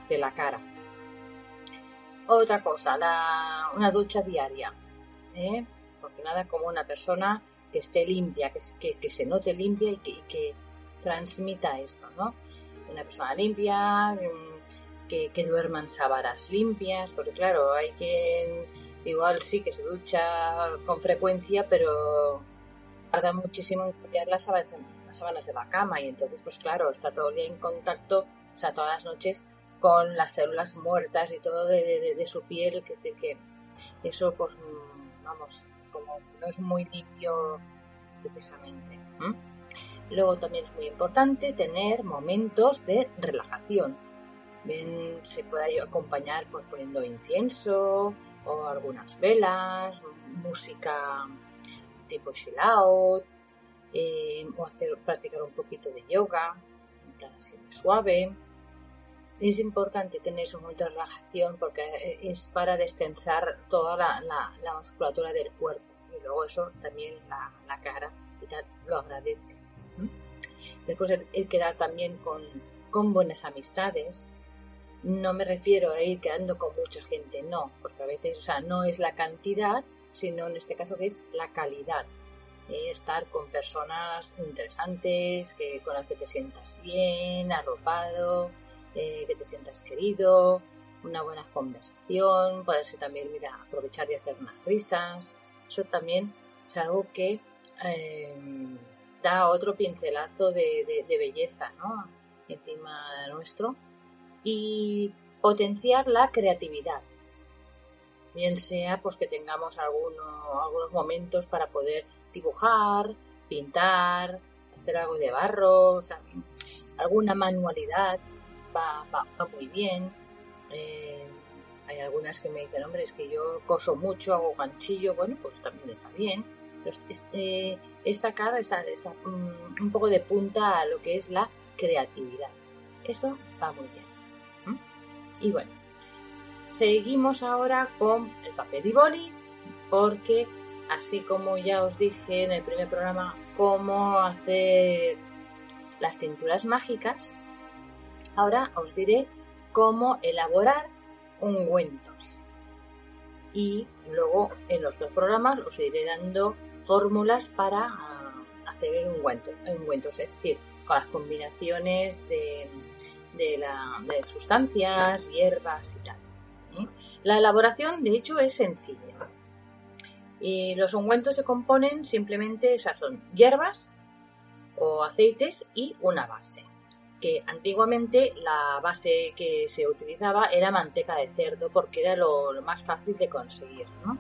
la cara. Otra cosa, la, una ducha diaria. ¿eh? Porque nada como una persona que esté limpia, que, que, se note limpia y que, que, transmita esto, ¿no? Una persona limpia, mm, que, que duerma en sábanas limpias, porque claro, hay que igual sí que se ducha con frecuencia, pero tarda muchísimo en cambiar las sábanas, las sábanas de la cama y entonces pues claro, está todo el día en contacto, o sea, todas las noches con las células muertas y todo de, de, su piel, que, que eso pues mm, vamos, como no es muy limpio precisamente. Luego también es muy importante tener momentos de relajación. Bien, se puede acompañar pues, poniendo incienso o algunas velas, música tipo chill out, eh, o hacer practicar un poquito de yoga, en plan así suave. Es importante tener ese momento de relajación porque es para destensar toda la, musculatura del cuerpo y luego eso también la, la cara y tal lo agradece. Después el, quedar también con, con, buenas amistades. No me refiero a ir quedando con mucha gente, no, porque a veces, o sea, no es la cantidad, sino en este caso que es la calidad. Eh, estar con personas interesantes, que, con las que te sientas bien, arropado, eh, que te sientas querido, una buena conversación, puede ser también, mira, aprovechar y hacer unas risas. Eso también es algo que eh, da otro pincelazo de, belleza ¿no? encima de nuestro y potenciar la creatividad bien sea pues que tengamos algunos momentos para poder dibujar pintar hacer algo de barro alguna manualidad va, muy bien eh, hay algunas que me dicen hombre es que yo coso mucho hago ganchillo bueno pues también está bien eh, es sacar mm, un poco de punta a lo que es la creatividad. Eso va muy bien. Y bueno, seguimos ahora con el papel y boli, porque así como ya os dije en el primer programa cómo hacer las tinturas mágicas, ahora os diré cómo elaborar ungüentos. Y luego en los dos programas os iré dando fórmulas para ah, hacer ungüentos, es decir, con las combinaciones de, de, sustancias, hierbas y tal. La elaboración, de hecho, es sencilla. Y los ungüentos se componen simplemente, o sea, son hierbas o aceites y una base. que antiguamente la base que se utilizaba era manteca de cerdo porque era lo, más fácil de conseguir, ¿no?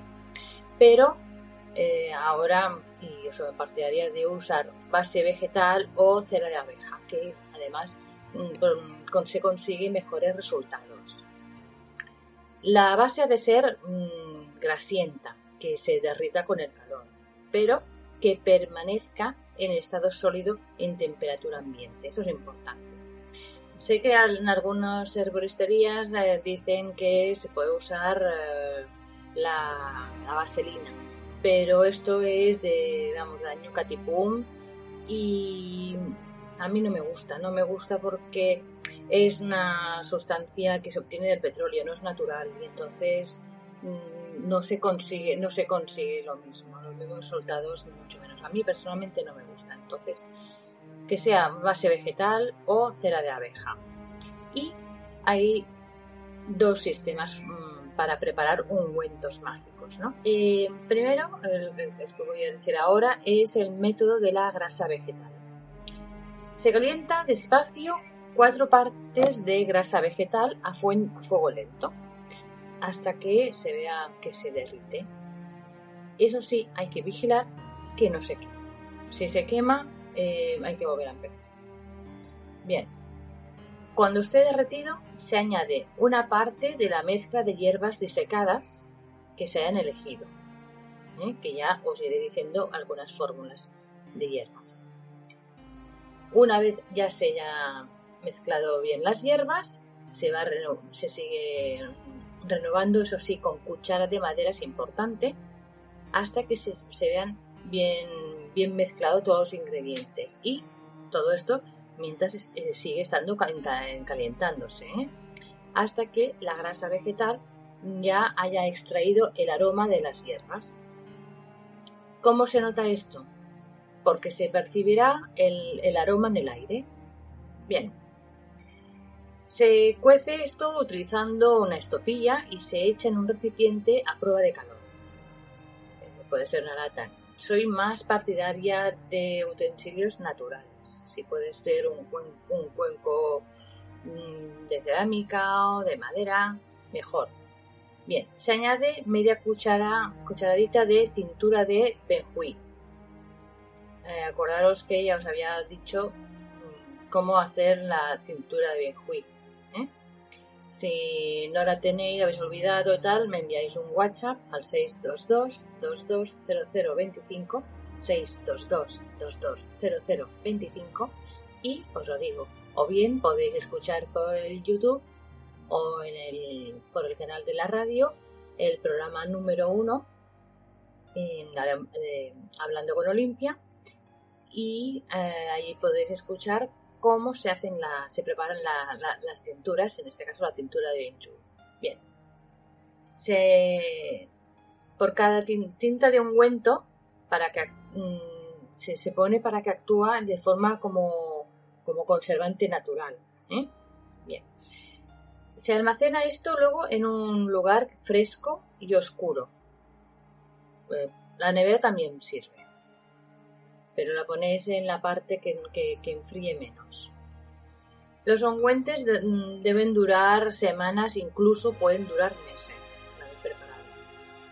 Pero eh, ahora y yo soy partidaria de usar base vegetal o cera de abeja, que además mm, se consigue mejores resultados. La base ha de ser mm, grasienta, que se derrita con el calor, pero que permanezca en estado sólido en temperatura ambiente. Eso es importante. Sé que en algunas herboristerías eh, dicen que se puede usar eh, la, vaselina, pero esto es de, vamos, de año catipum y a mí no me gusta. No me gusta porque es una sustancia que se obtiene del petróleo, no es natural y entonces mm, no se consigue, no se consigue lo mismo, los mismos resultados, mucho menos. A mí personalmente no me gusta. Entonces, que sea base vegetal o cera de abeja. Y hay dos sistemas mm, para preparar ungüentos mágicos. ¿no? Eh, primero, el que voy a decir ahora, es el método de la grasa vegetal. Se calienta despacio cuatro partes de grasa vegetal a, fuego lento hasta que se vea que se derrite. Eso sí, hay que vigilar que no se queme. Si se quema, eh, hay que volver a empezar. Bien, cuando esté derretido se añade una parte de la mezcla de hierbas disecadas que se hayan elegido, ¿eh? que ya os iré diciendo algunas fórmulas de hierbas. Una vez ya se haya mezclado bien las hierbas, se, va se sigue renovando, eso sí, con cuchara de madera es importante, hasta que se, vean bien bien mezclado todos los ingredientes y todo esto mientras eh, sigue estando calientándose ¿eh? hasta que la grasa vegetal ya haya extraído el aroma de las hierbas. ¿Cómo se nota esto? Porque se percibirá el aroma en el aire. Bien. Se cuece esto utilizando una estopilla y se echa en un recipiente a prueba de calor. Puede ser una lata soy más partidaria de utensilios naturales. Si puede ser un, cuenco mm, de cerámica o de madera, mejor. Bien, se añade media cuchara, cucharadita de tintura de benjuí. Eh, acordaros que ya os había dicho mm, cómo hacer la tintura de benjuí. Si no la tenéis, habéis olvidado tal, me enviáis un WhatsApp al 622 220025 622 220025 y os lo digo. O bien podéis escuchar por el YouTube o en el, por el canal de la radio el programa número uno en Hablando con Olimpia y eh, ahí podéis escuchar cómo se hacen la, se preparan las tinturas, en este caso la tintura de Benju. Bien. Se, por cada tinta de ungüento, para que mm, se, pone para que actúa de forma como, como conservante natural. ¿eh? Bien. Se almacena esto luego en un lugar fresco y oscuro. Eh, la nevera también sirve pero la ponéis en la parte que, enfríe menos. Los ungüentes mm, deben durar semanas, incluso pueden durar meses.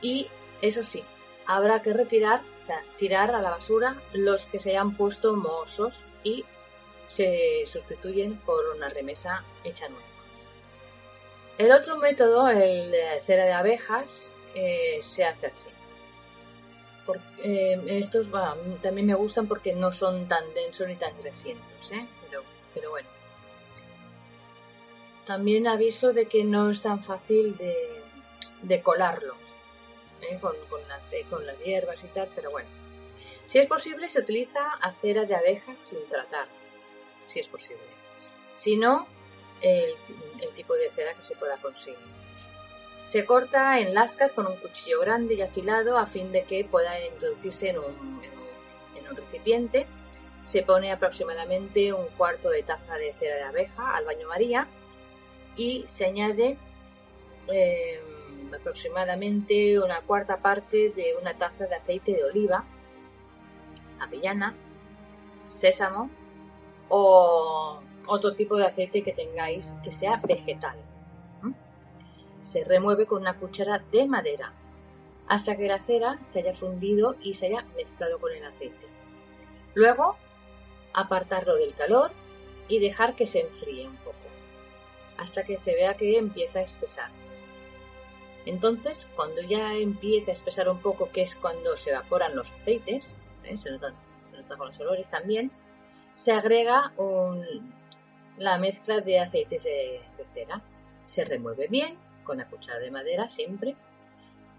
Y eso sí, habrá que retirar, o sea, tirar a la basura los que se hayan puesto mohosos y se sustituyen por una remesa hecha nueva. El otro método, el de cera de abejas, eh, se hace así. Eh, estos también me gustan porque no son tan densos ni tan grasientos, ¿eh? pero, bueno. También aviso de que no es tan fácil de, colarlos ¿eh? con, las, hierbas y tal, pero bueno. Si es posible, se utiliza acera de abejas sin tratar, si es posible. Si no, el tipo de cera que se pueda conseguir. Se corta en lascas con un cuchillo grande y afilado a fin de que pueda introducirse en un, recipiente. Se pone aproximadamente un cuarto de taza de cera de abeja al baño María y se añade em, aproximadamente una cuarta parte de una taza de aceite de oliva, avellana, sésamo o otro tipo de aceite que tengáis que sea vegetal. Se remueve con una cuchara de madera hasta que la cera se haya fundido y se haya mezclado con el aceite. Luego, apartarlo del calor y dejar que se enfríe un poco, hasta que se vea que empieza a espesar. Entonces, cuando ya empieza a espesar un poco, que es cuando se evaporan los aceites, ¿eh? se, nota, con los olores también, se agrega la mezcla de aceites de cera. Se remueve bien, con la cuchara de madera siempre,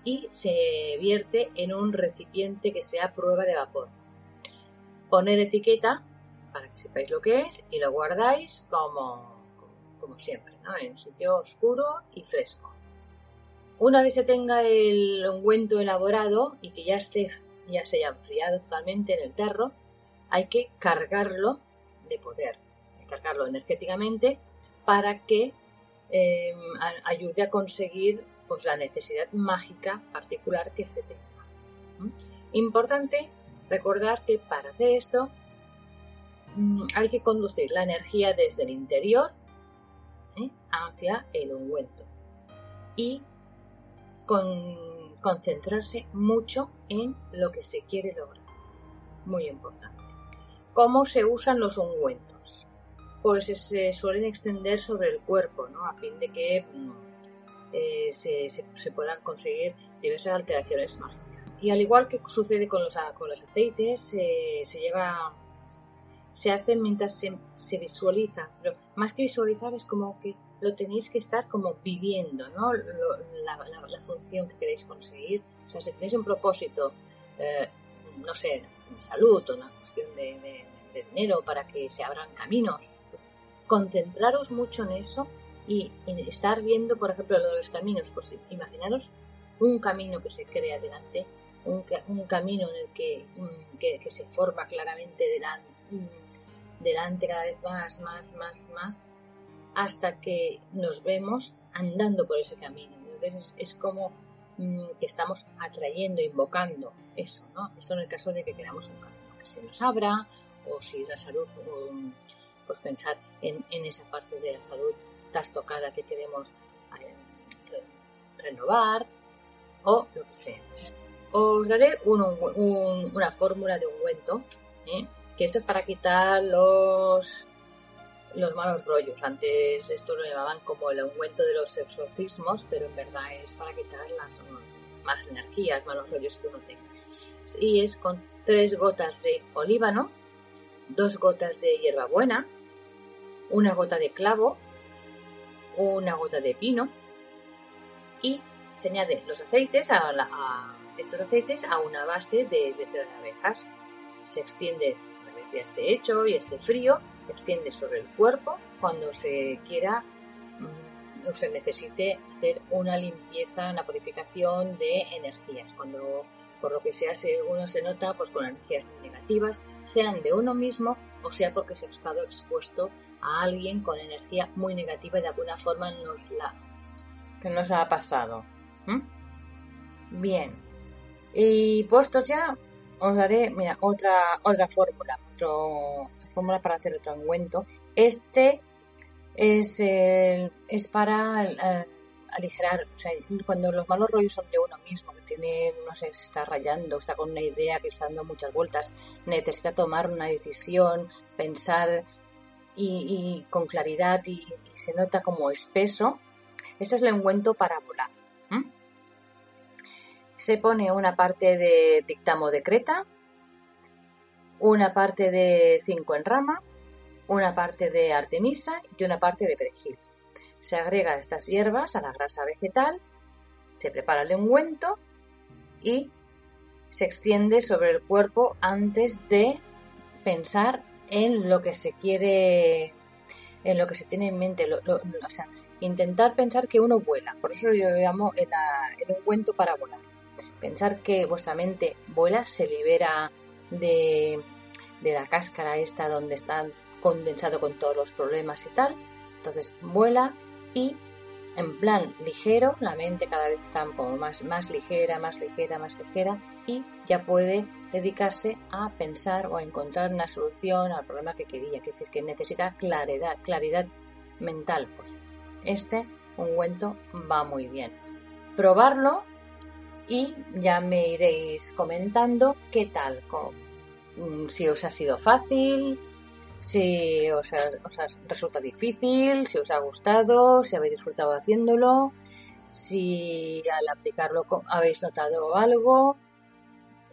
y se vierte en un recipiente que sea prueba de vapor. Poner etiqueta para que sepáis lo que es y lo guardáis como, como siempre, en un sitio oscuro y fresco. Una vez se tenga el ungüento elaborado y que ya, esté, ya se haya enfriado totalmente en el tarro, hay que cargarlo de poder, cargarlo energéticamente para que em, ayude a conseguir pues, la necesidad mágica particular que se tenga. Importante recordar que para hacer esto mm, hay que conducir la energía desde el interior ¿eh? hacia el ungüento y con, concentrarse mucho en lo que se quiere lograr. Muy importante. ¿Cómo se usan los ungüentos? Pues se suelen extender sobre el cuerpo, ¿no? A fin de que mm, eh, se, se, puedan conseguir diversas alteraciones mágicas. Y al igual que sucede con los, con los aceites, se lleva se hace mientras se, se, visualiza. Pero más que visualizar es como que lo tenéis que estar como viviendo, ¿no? la, la, función que queréis conseguir. O sea, si tenéis un propósito, eh, no sé, de salud o una cuestión de, de, dinero para que se abran caminos, concentraros mucho en eso y en estar viendo, por ejemplo, lo de los caminos. Pues imaginaros un camino que se crea delante, un, un camino en el que, mm, que, que, se forma claramente delante, mm, delante cada vez más, más, más, más, hasta que nos vemos andando por ese camino. Entonces es, como mm, que estamos atrayendo, invocando eso, ¿no? Esto en el caso de que queramos un camino que se nos abra, o si es la salud, pues pensar en, esa parte de la salud trastocada que queremos eh, renovar, o lo que sea. Os daré una fórmula de ungüento, ¿eh? que esto es para quitar los los malos rollos. Antes esto lo llamaban como el ungüento de los exorcismos, pero en verdad es para quitar las malas energías, malos rollos que uno tenga. Y es con tres gotas de olíbano, dos gotas de hierbabuena, una gota de clavo, una gota de pino y se añade los aceites a, estos aceites a una base de, de cera de abejas. Se extiende una vez ya esté hecho y esté frío extiende sobre el cuerpo cuando se quiera mm, o se necesite hacer una limpieza, una purificación de energías. Cuando por lo que sea uno se nota pues con energías negativas, sean de uno mismo o sea porque se ha estado expuesto a alguien con energía muy negativa y de alguna forma nos la que nos ha pasado. Bien. Y puestos ya, os daré, mira, otra, otra fórmula, otra fórmula para hacer otro ungüento. Este es, es para eh, aligerar, o sea, cuando los malos rollos son de uno mismo, que tiene, no sé, se está rayando, está con una idea que está dando muchas vueltas, necesita tomar una decisión, pensar y, con claridad y, se nota como espeso, este es el ungüento para volar se pone una parte de dictamo de Creta, una parte de cinco en rama, una parte de artemisa y una parte de perejil. Se agrega estas hierbas a la grasa vegetal, se prepara el ungüento y se extiende sobre el cuerpo antes de pensar en lo que se quiere, en lo que se tiene en mente, o sea, intentar pensar que uno vuela. Por eso yo llamo el, el ungüento para volar pensar que vuestra mente vuela, se libera de, la cáscara esta donde está condensado con todos los problemas y tal. Entonces vuela y en plan ligero, la mente cada vez está como más, más ligera, más ligera, más ligera, y ya puede dedicarse a pensar o a encontrar una solución al problema que quería, que es que necesita claridad, claridad mental. Pues este ungüento va muy bien. Probarlo y ya me iréis comentando qué tal, mm, si os ha sido fácil, si os, ha, resulta difícil, si os ha gustado, si habéis disfrutado haciéndolo, si al aplicarlo habéis notado algo,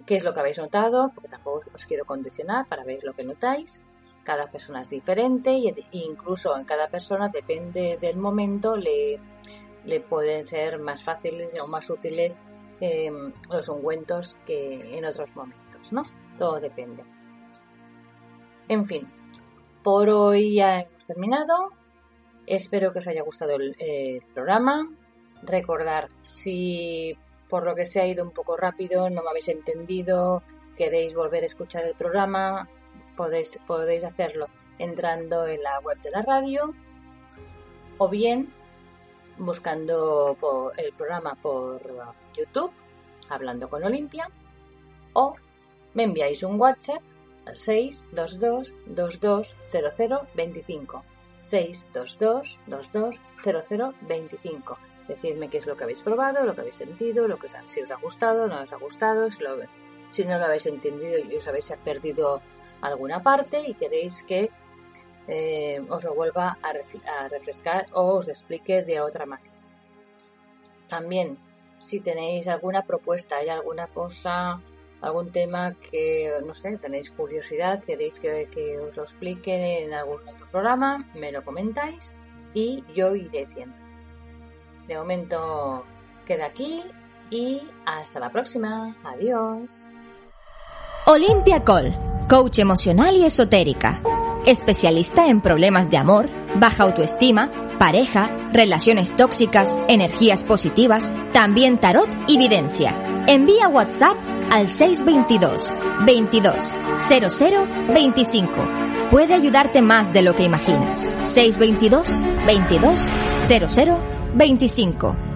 qué es lo que habéis notado, porque tampoco os quiero condicionar para ver lo que notáis. Cada persona es diferente e incluso en cada persona, depende del momento, le, le pueden ser más fáciles o más útiles em, los ungüentos que en otros momentos, ¿no? Todo depende. En fin, por hoy ya hemos terminado. Espero que os haya gustado el, programa. Recordar, si por lo que se ha ido un poco rápido, no me habéis entendido, queréis volver a escuchar el programa, podéis, podéis hacerlo entrando en la web de la radio o bien buscando el programa por YouTube, hablando con Olimpia, o me enviáis un WhatsApp 622 2200 25 622 2200 25 Decidme qué es lo que habéis probado, lo que habéis sentido, lo que si os ha gustado, no os ha gustado, si, no lo habéis entendido y os habéis perdido alguna parte y queréis que eh, os lo vuelva a, a refrescar o os explique de otra manera. También, si tenéis alguna propuesta, hay alguna cosa algún tema que, no sé, tenéis curiosidad, queréis que, os lo explique en algún otro programa, me lo comentáis y yo iré diciendo. De momento queda aquí y hasta la próxima. Adiós. Olimpia Col, coach emocional y esotérica. Especialista en problemas de amor, baja autoestima, pareja, relaciones tóxicas, energías positivas, también tarot y videncia. Envía WhatsApp al 622 22 00 25. Puede ayudarte más de lo que imaginas. 622 22 00 25.